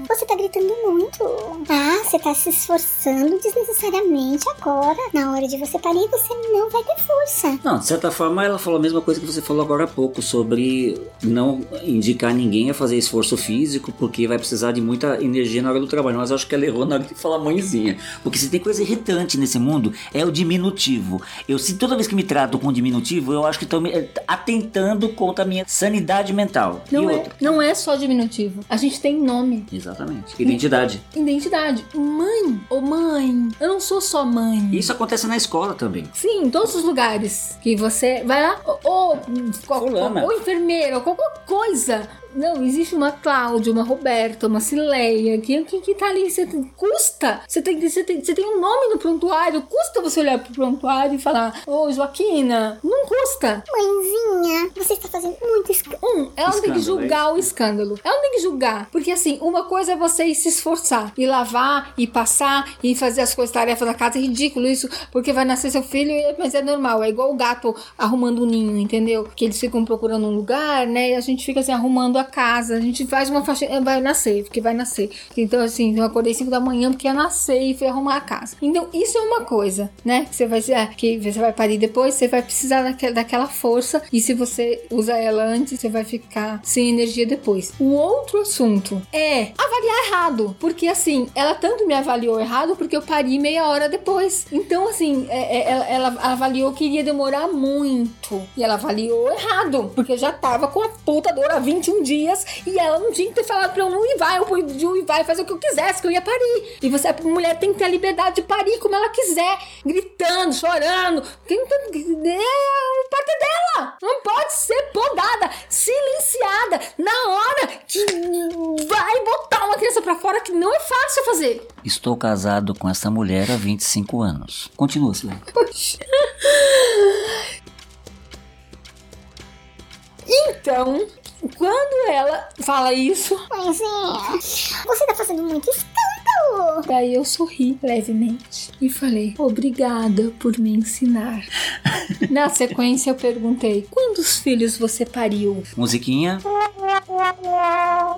você tá gritando muito. Ah, você tá se esforçando desnecessariamente agora. Na hora de você parir, você não vai ter força. Não, de certa forma, ela falou a mesma coisa que você falou agora há pouco sobre não indicar ninguém a fazer esforço físico porque vai precisar de muita energia na hora do trabalho. Mas acho que ela errou na hora de falar mãezinha. Porque se tem coisa irritante nesse mundo, é o diminutivo. Eu se toda vez que me trato com diminutivo, eu acho que estão atentando contra a minha sanidade mental. Não e é, não é só diminutivo. A gente tem nome. Exatamente. Identidade. Identidade. Mãe. Ô mãe. Eu não sou só mãe. Isso acontece na escola também. Sim, em todos os lugares que você vai lá, ou, ou, Fulana. ou enfermeira, ou qualquer coisa. Não, existe uma Cláudia, uma Roberta, uma Cileia, que, que, que tá ali. Você tem- custa. Você tem, você, tem, você tem um nome no prontuário. Custa você olhar pro prontuário e falar: Ô, Joaquina, não custa. Mãezinha, você está fazendo muito escândalo. Um, ela não tem que julgar o escândalo. Ela não tem que julgar. Porque assim, uma coisa é você ir se esforçar, e lavar, e passar, e fazer as coisas, tarefas da casa. É ridículo isso, porque vai nascer seu filho, mas é normal. É igual o gato arrumando um ninho, entendeu? Que eles ficam procurando um lugar, né? E a gente fica assim, arrumando a casa. A gente faz uma faixa. Vai nascer, porque vai nascer. Então, assim, eu acordei 5 da manhã porque ia nascer e fui arrumar a casa. Então, isso é uma coisa, né? Que você vai é, que você vai parir depois, você vai precisar daquela, daquela força. E se você usa ela antes, você vai ficar sem energia depois. O outro assunto é avaliar errado. Porque assim, ela tanto me avaliou errado porque eu pari meia hora depois. Então, assim, é- é- ela, ela avaliou que iria demorar muito. E ela avaliou errado. Porque eu já tava com a puta dor há 21 dias e ela não tinha que ter falado pra eu não uivar. Eu podia uivar e fazer o que eu quisesse, que eu ia parir. E você, a mulher tem que ter a liberdade de parir como ela quiser, gritando, chorando. Porque não tem- é é dela. Não pode ser podada, silenciada na hora que vai botar uma criança pra fora que não é fácil fazer. Estou casado com essa mulher há 25 anos. Continua, Sileia. Então, quando ela fala isso, Mãezinha, você tá fazendo muito escândalo. daí eu sorri levemente e falei: Obrigada por me ensinar. (laughs) Na sequência, eu perguntei: Quantos filhos você pariu? Musiquinha.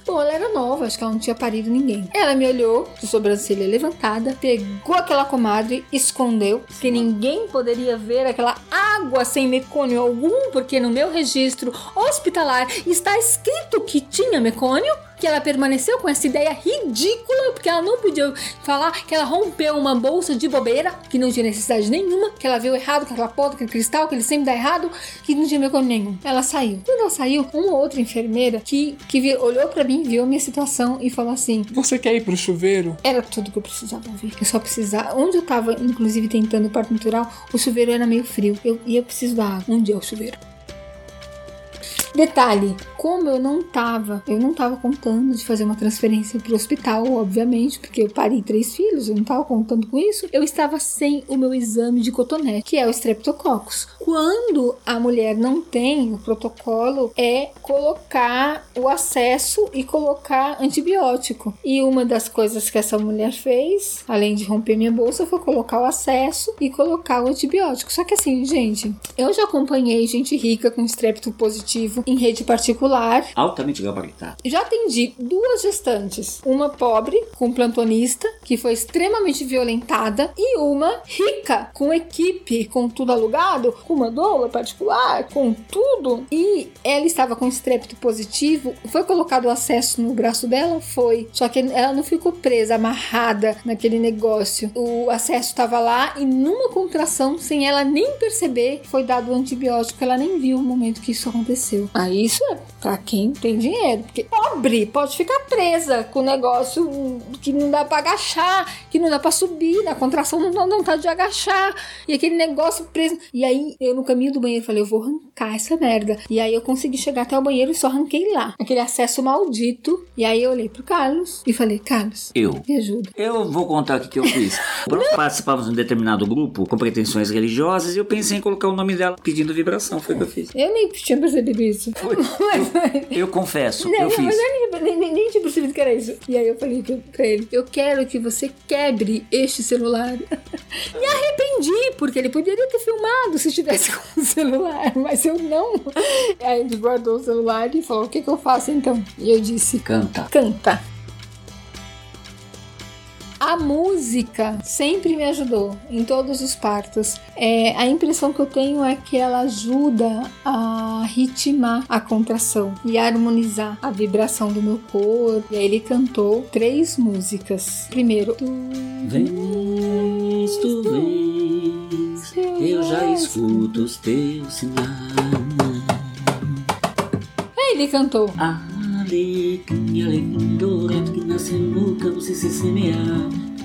Bom, ela era nova, acho que ela não tinha parido ninguém. Ela me olhou, de sobrancelha levantada, pegou aquela comadre, escondeu, que ninguém poderia ver aquela água sem mecônio algum, porque no meu registro hospitalar está escrito que tinha mecônio. Que ela permaneceu com essa ideia ridícula, porque ela não podia falar que ela rompeu uma bolsa de bobeira, que não tinha necessidade nenhuma, que ela viu errado com aquela porra, aquele cristal, que ele sempre dá errado, que não tinha mecônio nenhum. Ela saiu. Quando ela saiu, uma outra enfermeira que, que olhou pra mim, viu a minha situação e falou assim: Você quer ir pro chuveiro? era tudo que eu precisava ouvir. Eu só precisava. Onde eu tava, inclusive, tentando o parto natural, o chuveiro era meio frio. Eu, e eu preciso da água. Onde é o chuveiro? Detalhe, como eu não tava, eu não tava contando de fazer uma transferência pro hospital, obviamente, porque eu parei três filhos, eu não tava contando com isso. Eu estava sem o meu exame de cotonete, que é o streptococcus. Quando a mulher não tem, o protocolo é colocar o acesso e colocar antibiótico. E uma das coisas que essa mulher fez, além de romper minha bolsa, foi colocar o acesso e colocar o antibiótico. Só que assim, gente, eu já acompanhei gente rica com estrepto positivo em rede particular. Altamente gabaritado. Já atendi duas gestantes, uma pobre com plantonista que foi extremamente violentada e uma rica com equipe, com tudo alugado, com uma doula particular, com tudo. E ela estava com estrepto positivo. Foi colocado o acesso no braço dela, foi. Só que ela não ficou presa, amarrada naquele negócio. O acesso estava lá e numa contração, sem ela nem perceber, foi dado o antibiótico. Ela nem viu o momento que isso aconteceu. Aí isso é pra quem tem dinheiro. Porque pobre pode ficar presa com o negócio que não dá pra agachar, que não dá pra subir, na contração não dá vontade de agachar. E aquele negócio preso. E aí eu no caminho do banheiro falei, eu vou arrancar essa merda. E aí eu consegui chegar até o banheiro e só arranquei lá. Aquele acesso maldito. E aí eu olhei pro Carlos e falei, Carlos, Eu. me ajuda. Eu vou contar o que, eu fiz. (laughs) Participávamos de um determinado grupo com pretensões religiosas e eu pensei em colocar o nome dela pedindo vibração. Foi o que eu fiz. Eu nem tinha percebido isso. (laughs) Mas, Eu confesso, Não, eu fiz. mas eu nem, nem, nem tinha percebido que era isso. E aí eu falei pra ele: Eu quero que você quebre este celular. (laughs) Me arrependi, porque ele poderia ter filmado se estivesse (laughs) com o celular, mas eu não. Aí ele guardou o celular e falou: O que, que eu faço então? E eu disse: Canta. Canta. A música sempre me ajudou em todos os partos. É, a impressão que eu tenho é que ela ajuda a ritmar a contração e a harmonizar a vibração do meu corpo. E aí ele cantou três músicas. Primeiro, tu Vens, tu vens, eu já escuto os teus sinais. Aí ele cantou. Alegria,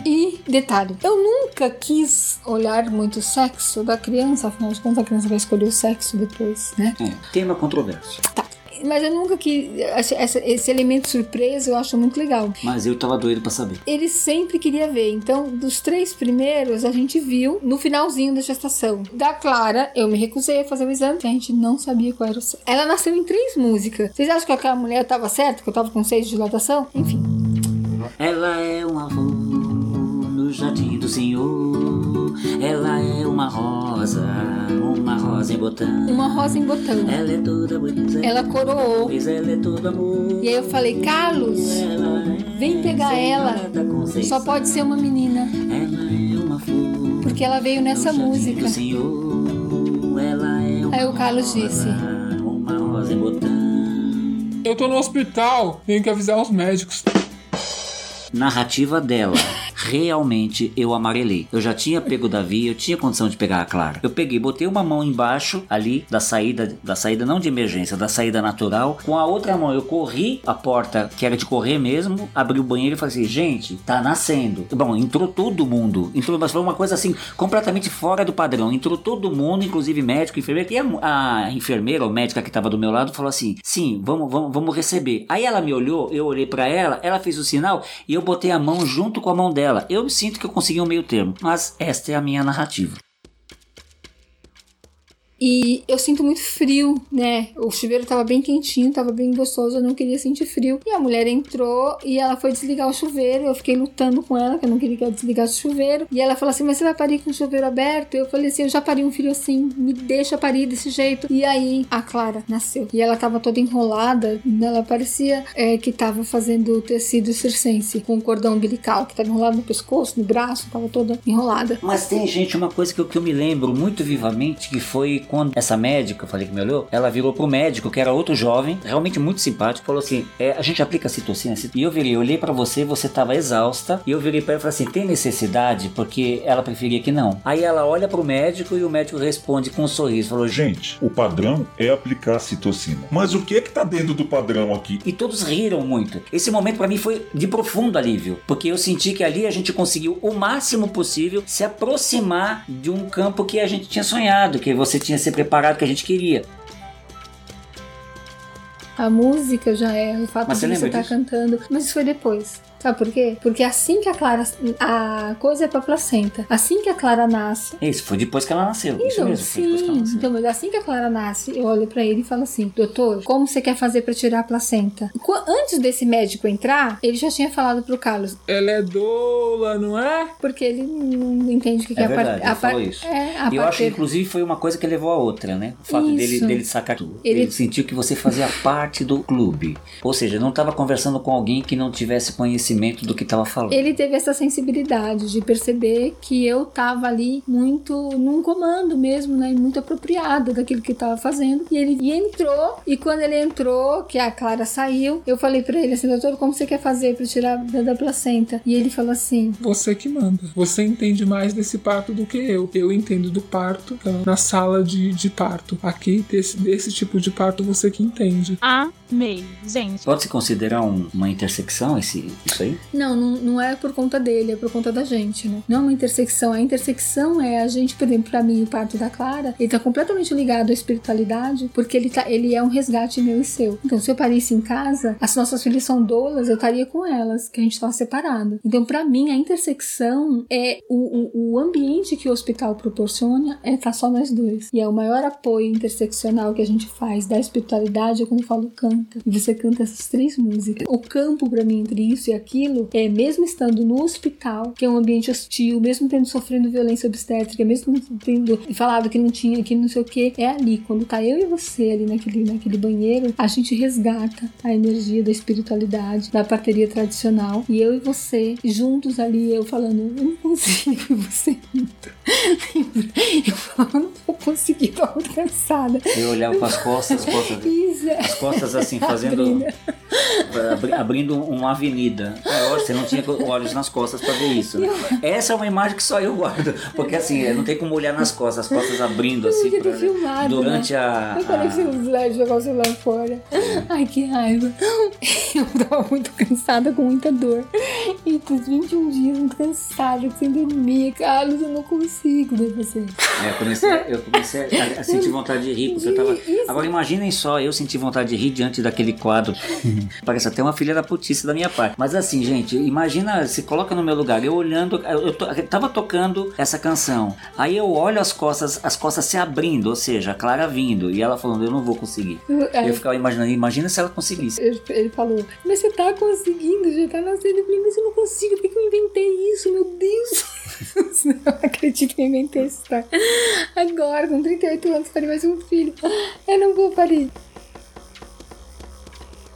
E detalhe, eu nunca quis olhar muito o sexo da criança, afinal de contas a criança vai escolher o sexo depois, né? É, tema controverso. Mas eu nunca quis. esse- elemento surpresa eu acho muito legal. Mas eu tava doido pra saber. Ele sempre queria ver. Então, dos três primeiros, a gente viu no finalzinho da gestação. Da Clara, eu me recusei a fazer o exame, porque a gente não sabia qual era o sexo. Ela nasceu em três músicas. Vocês acham que aquela mulher tava certa? Que eu tava com seis de dilatação? Enfim. Ela é um avô no jardim do Senhor. Ela é uma rosa, uma rosa em botão. Uma rosa em botão. Ela é toda bonita. Ela coroou. Pois ela é todo amor. E aí eu falei, Carlos, vem pegar ela. Só pode ser uma menina. Ela é uma flor. Porque ela veio nessa música. do Senhor. Ela é uma Aí o Carlos disse. uma rosa em botão. Eu tô no hospital, tenho que avisar os médicos. Narrativa dela. Realmente eu amarelei. Eu já tinha pego o Davi, eu tinha condição de pegar a Clara. Eu peguei, botei uma mão embaixo ali da saída, da saída não de emergência, da saída natural. Com a outra mão eu corri a porta, que era de correr mesmo, abri o banheiro e falei assim: gente, tá nascendo. Bom, entrou todo mundo. Entrou, mas foi uma coisa assim, completamente fora do padrão. Entrou todo mundo, inclusive médico, enfermeiro. E a, a enfermeira, ou médica que tava do meu lado, falou assim: sim, vamos, vamos, vamos receber. Aí ela me olhou, eu olhei pra ela, ela fez o sinal e eu botei a mão junto com a mão dela. Eu sinto que eu consegui um meio termo, mas esta é a minha narrativa. E eu sinto muito frio, né? O chuveiro tava bem quentinho, tava bem gostoso, eu não queria sentir frio. E a mulher entrou e ela foi desligar o chuveiro. Eu fiquei lutando com ela, que eu não queria que ela desligasse o chuveiro. E ela falou assim: Mas você vai parir com o chuveiro aberto? Eu falei assim: Eu já parei um filho assim, me deixa parir desse jeito. E aí a Clara nasceu. E ela tava toda enrolada, ela parecia é, que tava fazendo tecido circense com o cordão umbilical, que tava enrolado no pescoço, no braço, tava toda enrolada. Mas tem, gente, uma coisa que eu, que eu me lembro muito vivamente, que foi quando essa médica, eu falei que me olhou, ela virou pro médico, que era outro jovem, realmente muito simpático, falou assim, é, a gente aplica citocina, cit- e eu virei, eu olhei pra você, você tava exausta, e eu virei pra ela e falei assim, tem necessidade? Porque ela preferia que não. Aí ela olha pro médico e o médico responde com um sorriso, falou, Gente, o padrão é aplicar citocina. Mas o que é que tá dentro do padrão aqui? E todos riram muito. Esse momento pra mim foi de profundo alívio, porque eu senti que ali a gente conseguiu o máximo possível se aproximar de um campo que a gente tinha sonhado, que você tinha se preparado, que a gente queria. A música já é o fato Mas de você estar disso? cantando. Mas isso foi depois. Sabe por quê? Porque assim que a Clara. A coisa é pra placenta. Assim que a Clara nasce. Isso, foi depois que ela nasceu. Isso Então, mesmo, foi depois que ela sim. nasceu. Então, mas assim que a Clara nasce, eu olho pra ele e falo assim: Doutor, como você quer fazer pra tirar a placenta? Antes desse médico entrar, ele já tinha falado pro Carlos. Ela é doula, não é? Porque ele não entende o que, que É é a par- verdade, a ele par- falou isso. É, a eu acho que inclusive foi uma coisa que levou a outra, né? O fato dele, Isso. dele sacar tudo. Ele- Ele... sentiu que você fazia parte do clube. Ou seja, não estava conversando com alguém que não tivesse conhecimento conhecimento do que estava falando. Ele teve essa sensibilidade de perceber que eu tava ali muito num comando mesmo, né? Muito apropriada daquilo que tava fazendo. E ele e entrou, e quando ele entrou, que a Clara saiu, eu falei pra ele assim, doutor, como você quer fazer pra tirar da, da placenta? E ele falou assim: Você que manda. Você entende mais desse parto do que eu. Eu entendo do parto tá? na sala de, de parto. Aqui, desse, desse tipo de parto, você que entende. Amei, gente. Pode se considerar um- uma intersecção esse, Não, não, não é por conta dele, é por conta da gente, né? Não é uma intersecção. A intersecção é a gente, por exemplo, pra mim, o parto da Clara, ele tá completamente ligado à espiritualidade, porque ele, tá, ele é um resgate meu e seu. Então, se eu parisse em casa, as nossas filhas são doulas, eu estaria com elas, que a gente tava separado. Então, pra mim, a intersecção é o, o, o ambiente que o hospital proporciona é tá só nós dois. E é o maior apoio interseccional que a gente faz da espiritualidade é quando eu falo canta. E você canta essas três músicas. O campo pra mim entre isso e aquilo é mesmo estando no hospital, que é um ambiente hostil, mesmo tendo sofrendo violência obstétrica, mesmo tendo falado que não tinha, que não sei o que, é ali. Quando tá eu e você ali naquele, naquele banheiro, a gente resgata a energia da espiritualidade, da parteria tradicional. E eu e você, juntos ali, eu falando, eu não consigo, e (laughs) você. Eu falando, não vou conseguir, tô muito cansada. Eu olhava para as costas, as costas, é. as costas assim, fazendo. Abrindo. abri- abrindo uma avenida. É lógico, você não tinha olhos nas costas pra ver isso. Né? Essa é uma imagem que só eu guardo. Porque assim, não tem como olhar nas costas, as costas abrindo assim. pra- filmado, durante né? a. Eu falei a- LEDs jogar o celular fora. Ai, que raiva. Eu tava muito cansada, com muita dor. E dos 21 dias, muito cansada, sem dormir. Carlos, eu não consigo, né, você? É, eu comecei, eu comecei a, a sentir vontade de rir, porque eu tava. Agora imaginem só, eu senti vontade de rir diante daquele quadro. (laughs) Parece até uma filha da putice da minha parte. Mas assim, gente, imagina, se coloca no meu lugar, eu olhando, eu, to- eu tava tocando essa canção. Aí eu olho as costas, as costas se abrindo, ou seja, a Clara vindo, e ela falando, eu não vou conseguir. Aí, Eu ficava imaginando, imagina se ela conseguisse. ele, falou, mas você tá conseguindo, já tá nascendo. Eu falei, mas eu não consigo, por que eu inventei isso, meu Deus? (laughs) Não acredito que eu inventei isso, tá? Agora, com 38 anos, parei mais um filho. Eu não vou parir.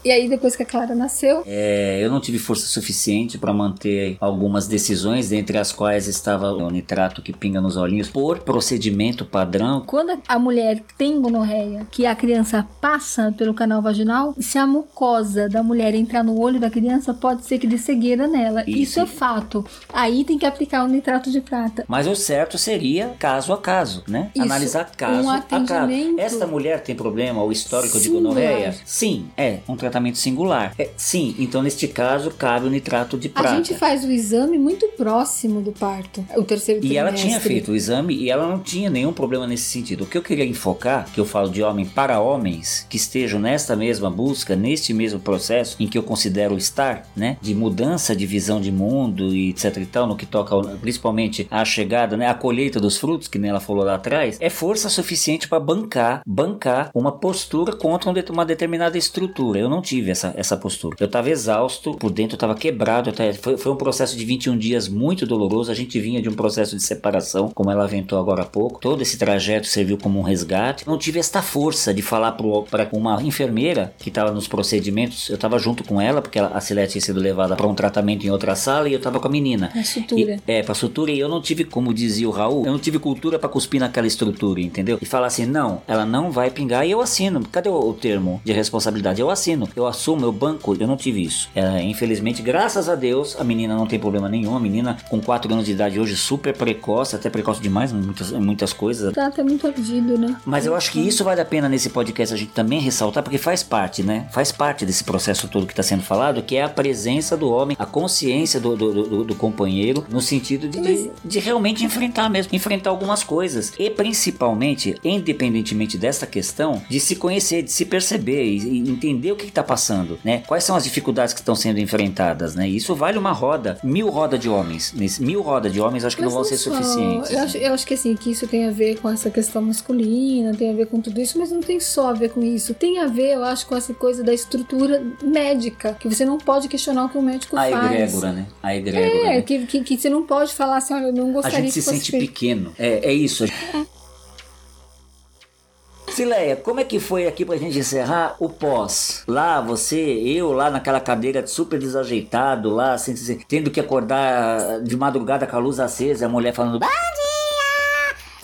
E aí, depois que a Clara nasceu, É, eu não tive força suficiente para manter algumas decisões, entre as quais estava o nitrato que pinga nos olhinhos, por procedimento padrão. Quando a mulher tem gonorreia, que a criança passa pelo canal vaginal, se a mucosa da mulher entrar no olho da criança, pode ser que dê cegueira nela. Isso. Isso, é fato. Aí tem que aplicar o nitrato de prata. Mas o certo seria caso a caso, né? Isso, Analisar caso um a caso. Esta mulher tem problema ou histórico de Singular. gonorreia? Sim, é um tratamento singular. É, sim, então neste caso cabe o nitrato de A prata. gente faz o exame muito próximo do parto, o terceiro E ela trimestre. tinha feito o exame e ela não tinha nenhum problema nesse sentido. O que eu queria enfocar, que eu falo de homem para homens que estejam nesta mesma busca, neste mesmo processo em que eu considero estar, né, de mudança de visão de mundo e etc e tal, no que toca principalmente à chegada, né, a colheita dos frutos, que nem ela falou lá atrás, é força suficiente para bancar, bancar uma postura contra um uma determinada estrutura. Eu não tive essa, essa postura. Eu estava exausto, por dentro eu estava quebrado, eu tava- foi, foi um processo de 21 dias muito doloroso. A gente vinha de um processo de separação, como ela aventou agora há pouco. Todo esse trajeto serviu como um resgate. Não tive esta força de falar para uma enfermeira que estava nos procedimentos. Eu estava junto com ela, porque ela- a Celeste tinha sido levada para um tratamento em outra sala e eu estava com a menina. A sutura. E- é, pra sutura. E eu não tive, como dizia o Raul, eu não tive cultura pra cuspir naquela estrutura, entendeu? E falar assim, não, ela não vai pingar e eu assino. Cadê o, o termo de responsabilidade? Eu assino, eu assumo, eu banco. Eu não tive isso. É, infelizmente, graças a Deus, a menina não tem problema nenhum. A menina com 4 anos de idade hoje, super precoce, até precoce demais em muitas, muitas coisas. Tá até muito ardido, né? Mas eu acho que isso vale a pena nesse podcast a gente também ressaltar, porque faz parte, né? Faz parte desse processo todo que está sendo falado, que é a presença do homem, a consciência do, do, do- do companheiro, no sentido de, de, de realmente enfrentar mesmo, enfrentar algumas coisas. E principalmente, independentemente dessa questão, de se conhecer, de se perceber e, e entender o que está passando, né? Quais são as dificuldades que estão sendo enfrentadas, né? E isso vale uma roda, mil roda de homens. Nesse, mil roda de homens acho que Mas não vão ser só. suficientes. Eu acho, eu acho que assim, que isso tem a ver com essa questão masculina, tem a ver com tudo isso, mas não tem só a ver com isso. Tem a ver, eu acho, com essa coisa da estrutura médica, que você não pode questionar o que o médico A faz. egrégora, né? A egrégora. É, né? que, que, que você não pode falar assim, olha, eu não A gostaria gente se sente pequeno. É, é isso. Sileia, como é que foi aqui pra gente encerrar o pós? Lá, você, eu lá naquela cadeira super desajeitado, lá, assim, assim, tendo que acordar de madrugada com a luz acesa, a mulher falando. Dia!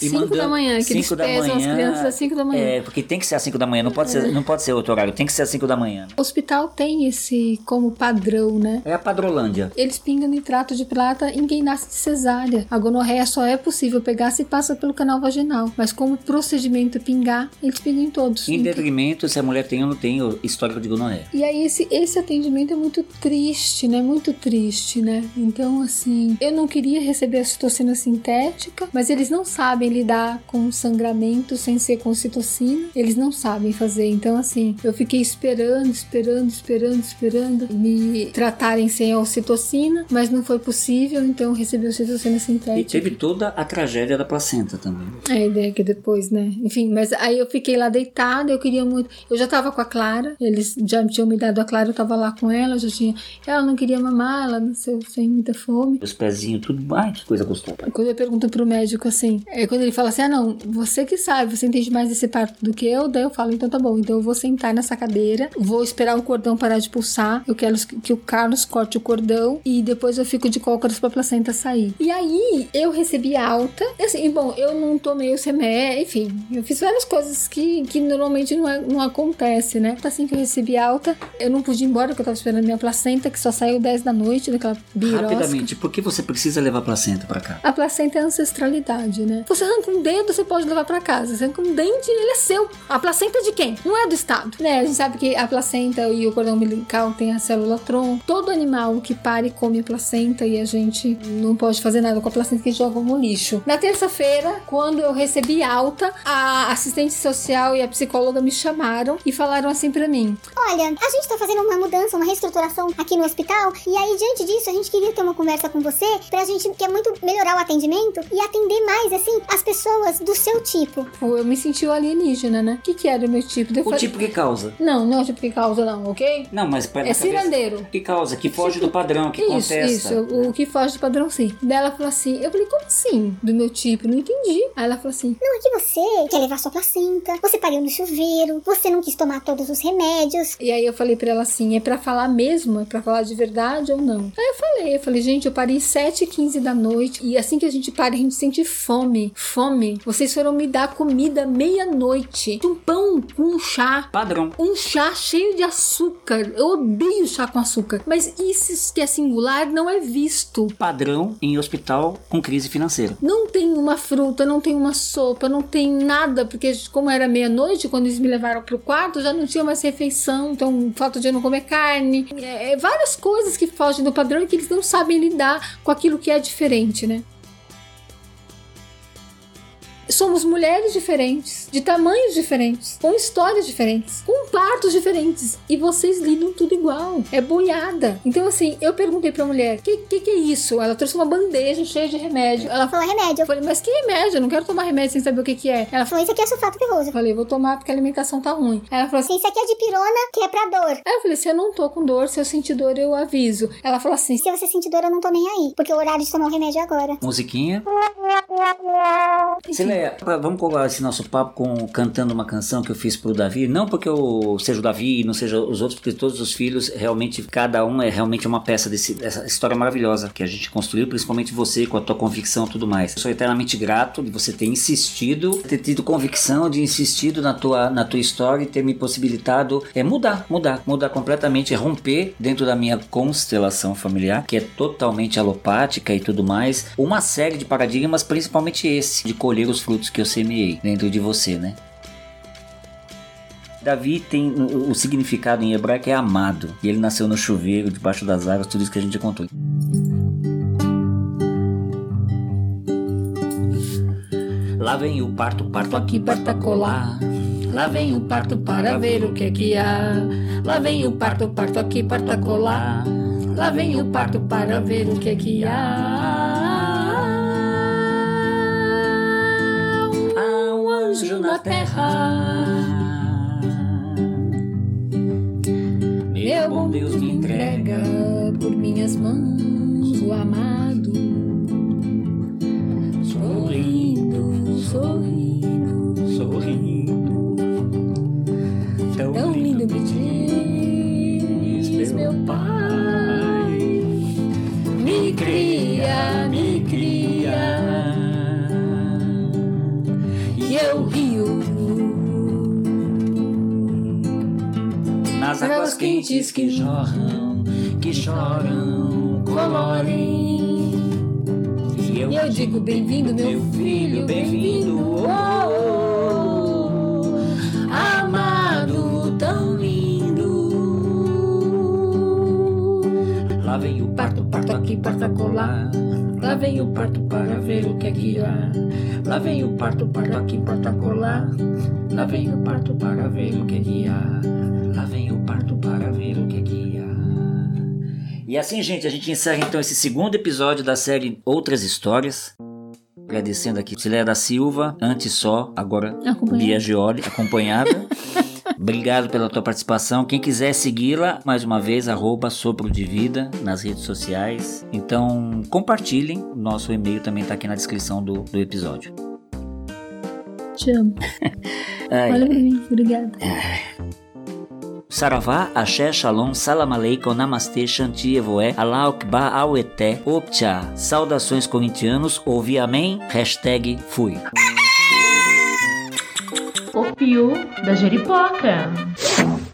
E 5 da manhã, que eles cinco da pesam as manhã. crianças às 5 da manhã. É, porque tem que ser às 5 da manhã, não pode, ser, não pode ser outro horário, tem que ser às 5 da manhã. O hospital tem esse como padrão, né? É a Padrolândia. Eles pingam nitrato de prata em quem nasce de cesárea. A gonorreia só é possível pegar se passa pelo canal vaginal. Mas como procedimento é pingar, eles pingam em todos. Em detrimento se a mulher tem ou não tem o histórico de gonorreia. E aí esse, esse atendimento é muito triste, né? Muito triste, né? Então, assim, eu não queria receber a citocina sintética, mas eles não sabem lidar com sangramento sem ser com citocina. Eles não sabem fazer. Então, assim, eu fiquei esperando, esperando, esperando, esperando me tratarem sem a ocitocina, mas não foi possível, então eu recebi a citocina E sintética. teve toda a tragédia da placenta também. É a ideia que depois, né? Enfim, mas aí eu fiquei lá deitada, eu queria muito. Eu já tava com a Clara, eles já tinham me dado a Clara, eu tava lá com ela, já tinha. Ela não queria mamar, ela nasceu sem muita fome. Os pezinhos, tudo. Ai, que coisa gostosa. Quando eu pergunto pro médico assim, é quando ele fala assim: ah, não, você que sabe, você entende mais desse parto do que eu, daí eu falo: então tá bom, então eu vou sentar nessa cadeira, vou esperar o cordão parar de pulsar, eu quero que o Carlos corte o cordão e depois eu fico de cócoras pra placenta sair. E aí eu recebi alta, e assim, bom, eu não tomei os remédios, enfim, eu fiz várias coisas que, que normalmente não, é- não acontece, né? Assim que eu recebi alta, eu não pude ir embora, porque eu tava esperando minha placenta, que só saiu 10 da noite, daquela birosca. Rapidamente, por que você precisa levar a placenta pra cá? A placenta é ancestralidade, né? Você arranca um dedo, você pode levar pra casa. Você arranca um dente, ele é seu. A placenta é de quem? Não é do Estado. Né? A gente sabe que a placenta e o cordão umbilical tem a célula tronco. Todo animal que para e come a placenta e a gente não pode fazer nada com a placenta que joga no lixo. Na terça-feira, quando eu recebi alta, a assistente social e a psicóloga me chamaram e falaram assim pra mim: Olha, a gente tá fazendo uma mudança, uma reestruturação aqui no hospital, e aí, diante disso, a gente queria ter uma conversa com você, pra gente quer muito melhorar o atendimento e atender mais, assim, as pessoas do seu tipo. Eu me senti o alienígena, né? O que, que era o meu tipo? Daí eu O falei- tipo que causa. Não, não é o tipo que causa, não, ok? Não, mas pera É cirandeiro. Que causa, que foge do padrão, que Isso, contesta. isso, o que foge do padrão sim. Daí ela falou assim, eu falei, como assim? Do meu tipo, não entendi. Aí ela falou assim, Não é que você quer levar sua placenta, você pariu no chuveiro, você não quis tomar todos os remédios. e aí eu falei pra ela assim, é pra falar mesmo? É pra falar de verdade ou não? Aí eu falei, eu falei, gente, eu parei 7 h 15 da noite e assim que a gente para, a gente sente fome. Fome. Vocês foram me dar comida meia-noite. Um pão com um chá. Padrão. Um chá cheio de açúcar. Eu odeio chá com açúcar. Mas isso que é singular não é visto. Padrão em hospital com crise financeira. Não tem uma fruta, não tem uma sopa, não tem nada, porque como era meia-noite, quando eles me levaram pro quarto, já não tinha mais refeição, então falta de eu não comer carne. É, é várias coisas que fogem do padrão e que eles não sabem lidar com aquilo que é diferente, né? Somos mulheres diferentes, de tamanhos diferentes, com histórias diferentes, com partos diferentes. E vocês lidam tudo igual. É boiada. Então, assim, eu perguntei pra mulher: que, que que é isso? Ela trouxe uma bandeja cheia de remédio. Ela Falou remédio. eu falei, mas que remédio? Eu não quero tomar remédio sem saber o que, que é. Ela falou, isso aqui é sulfato ferroso. eu falei, vou tomar porque a alimentação tá ruim. Aí ela falou assim. Isso aqui é de pirona, que é pra dor. Aí eu falei, se eu não tô com dor, se eu sentir dor, eu aviso. Ela falou assim: Se você sentir dor, eu não tô nem aí, porque o horário de tomar o remédio é agora. Musiquinha. Sileia, pra- vamos colocar esse nosso papo com cantando uma canção que eu fiz pro Davi. Não porque eu seja o Davi e não seja os outros, porque todos os filhos, realmente, cada um é realmente uma peça desse, dessa história maravilhosa que a gente construiu, principalmente você, com a tua convicção e tudo mais. Eu sou eternamente grato de você ter insistido, ter tido convicção de insistido na tua, na tua história e ter me possibilitado é, mudar, mudar, mudar completamente, é romper dentro da minha constelação familiar, que é totalmente alopática e tudo mais, uma série de paradigmas, principalmente esse, de colher os frutos que eu semeei dentro de você, né? Davi tem o significado em hebraico é amado, e ele nasceu no chuveiro, debaixo das águas, tudo isso que a gente contou. Lá vem o parto, parto aqui, parto acolá. Lá vem o parto para ver o que é que há. Lá vem o parto, parto aqui, parto acolá. Lá vem o parto para ver o que é que há. Anjo na terra. Meu bom Deus me entrega por minhas mãos o amado. Sorrindo, sorrindo. As águas quentes que jorram, que choram, colorem. E eu, E eu digo bem-vindo, meu filho, bem-vindo. oh, oh, oh, amado, tão lindo. Lá vem o parto, parto aqui, parto acolá. Lá vem o parto para ver o que é que há. Lá vem o parto, parto aqui, parto acolá. Lá vem o parto para ver o que é que há. E assim, gente, a gente encerra então esse segundo episódio da série Outras Histórias. Agradecendo aqui Cileia da Silva, antes só, agora. Bia Gioli, acompanhada. (laughs) Obrigado pela tua participação. Quem quiser segui-la, mais uma vez, arroba Sopro de Vida nas redes sociais. Então, compartilhem. Nosso e-mail também está aqui na descrição do, do episódio. Te amo. (laughs) Ai, Olha pra mim, obrigada. Saravá, Axé, Shalom, Salam Aleikum, Namastê, Shanti, Evoé, Allah Akbar, Aueté, Optcha. Saudações corintianos, ouvi amém, hashtag fui. O Pio da Jeripoca.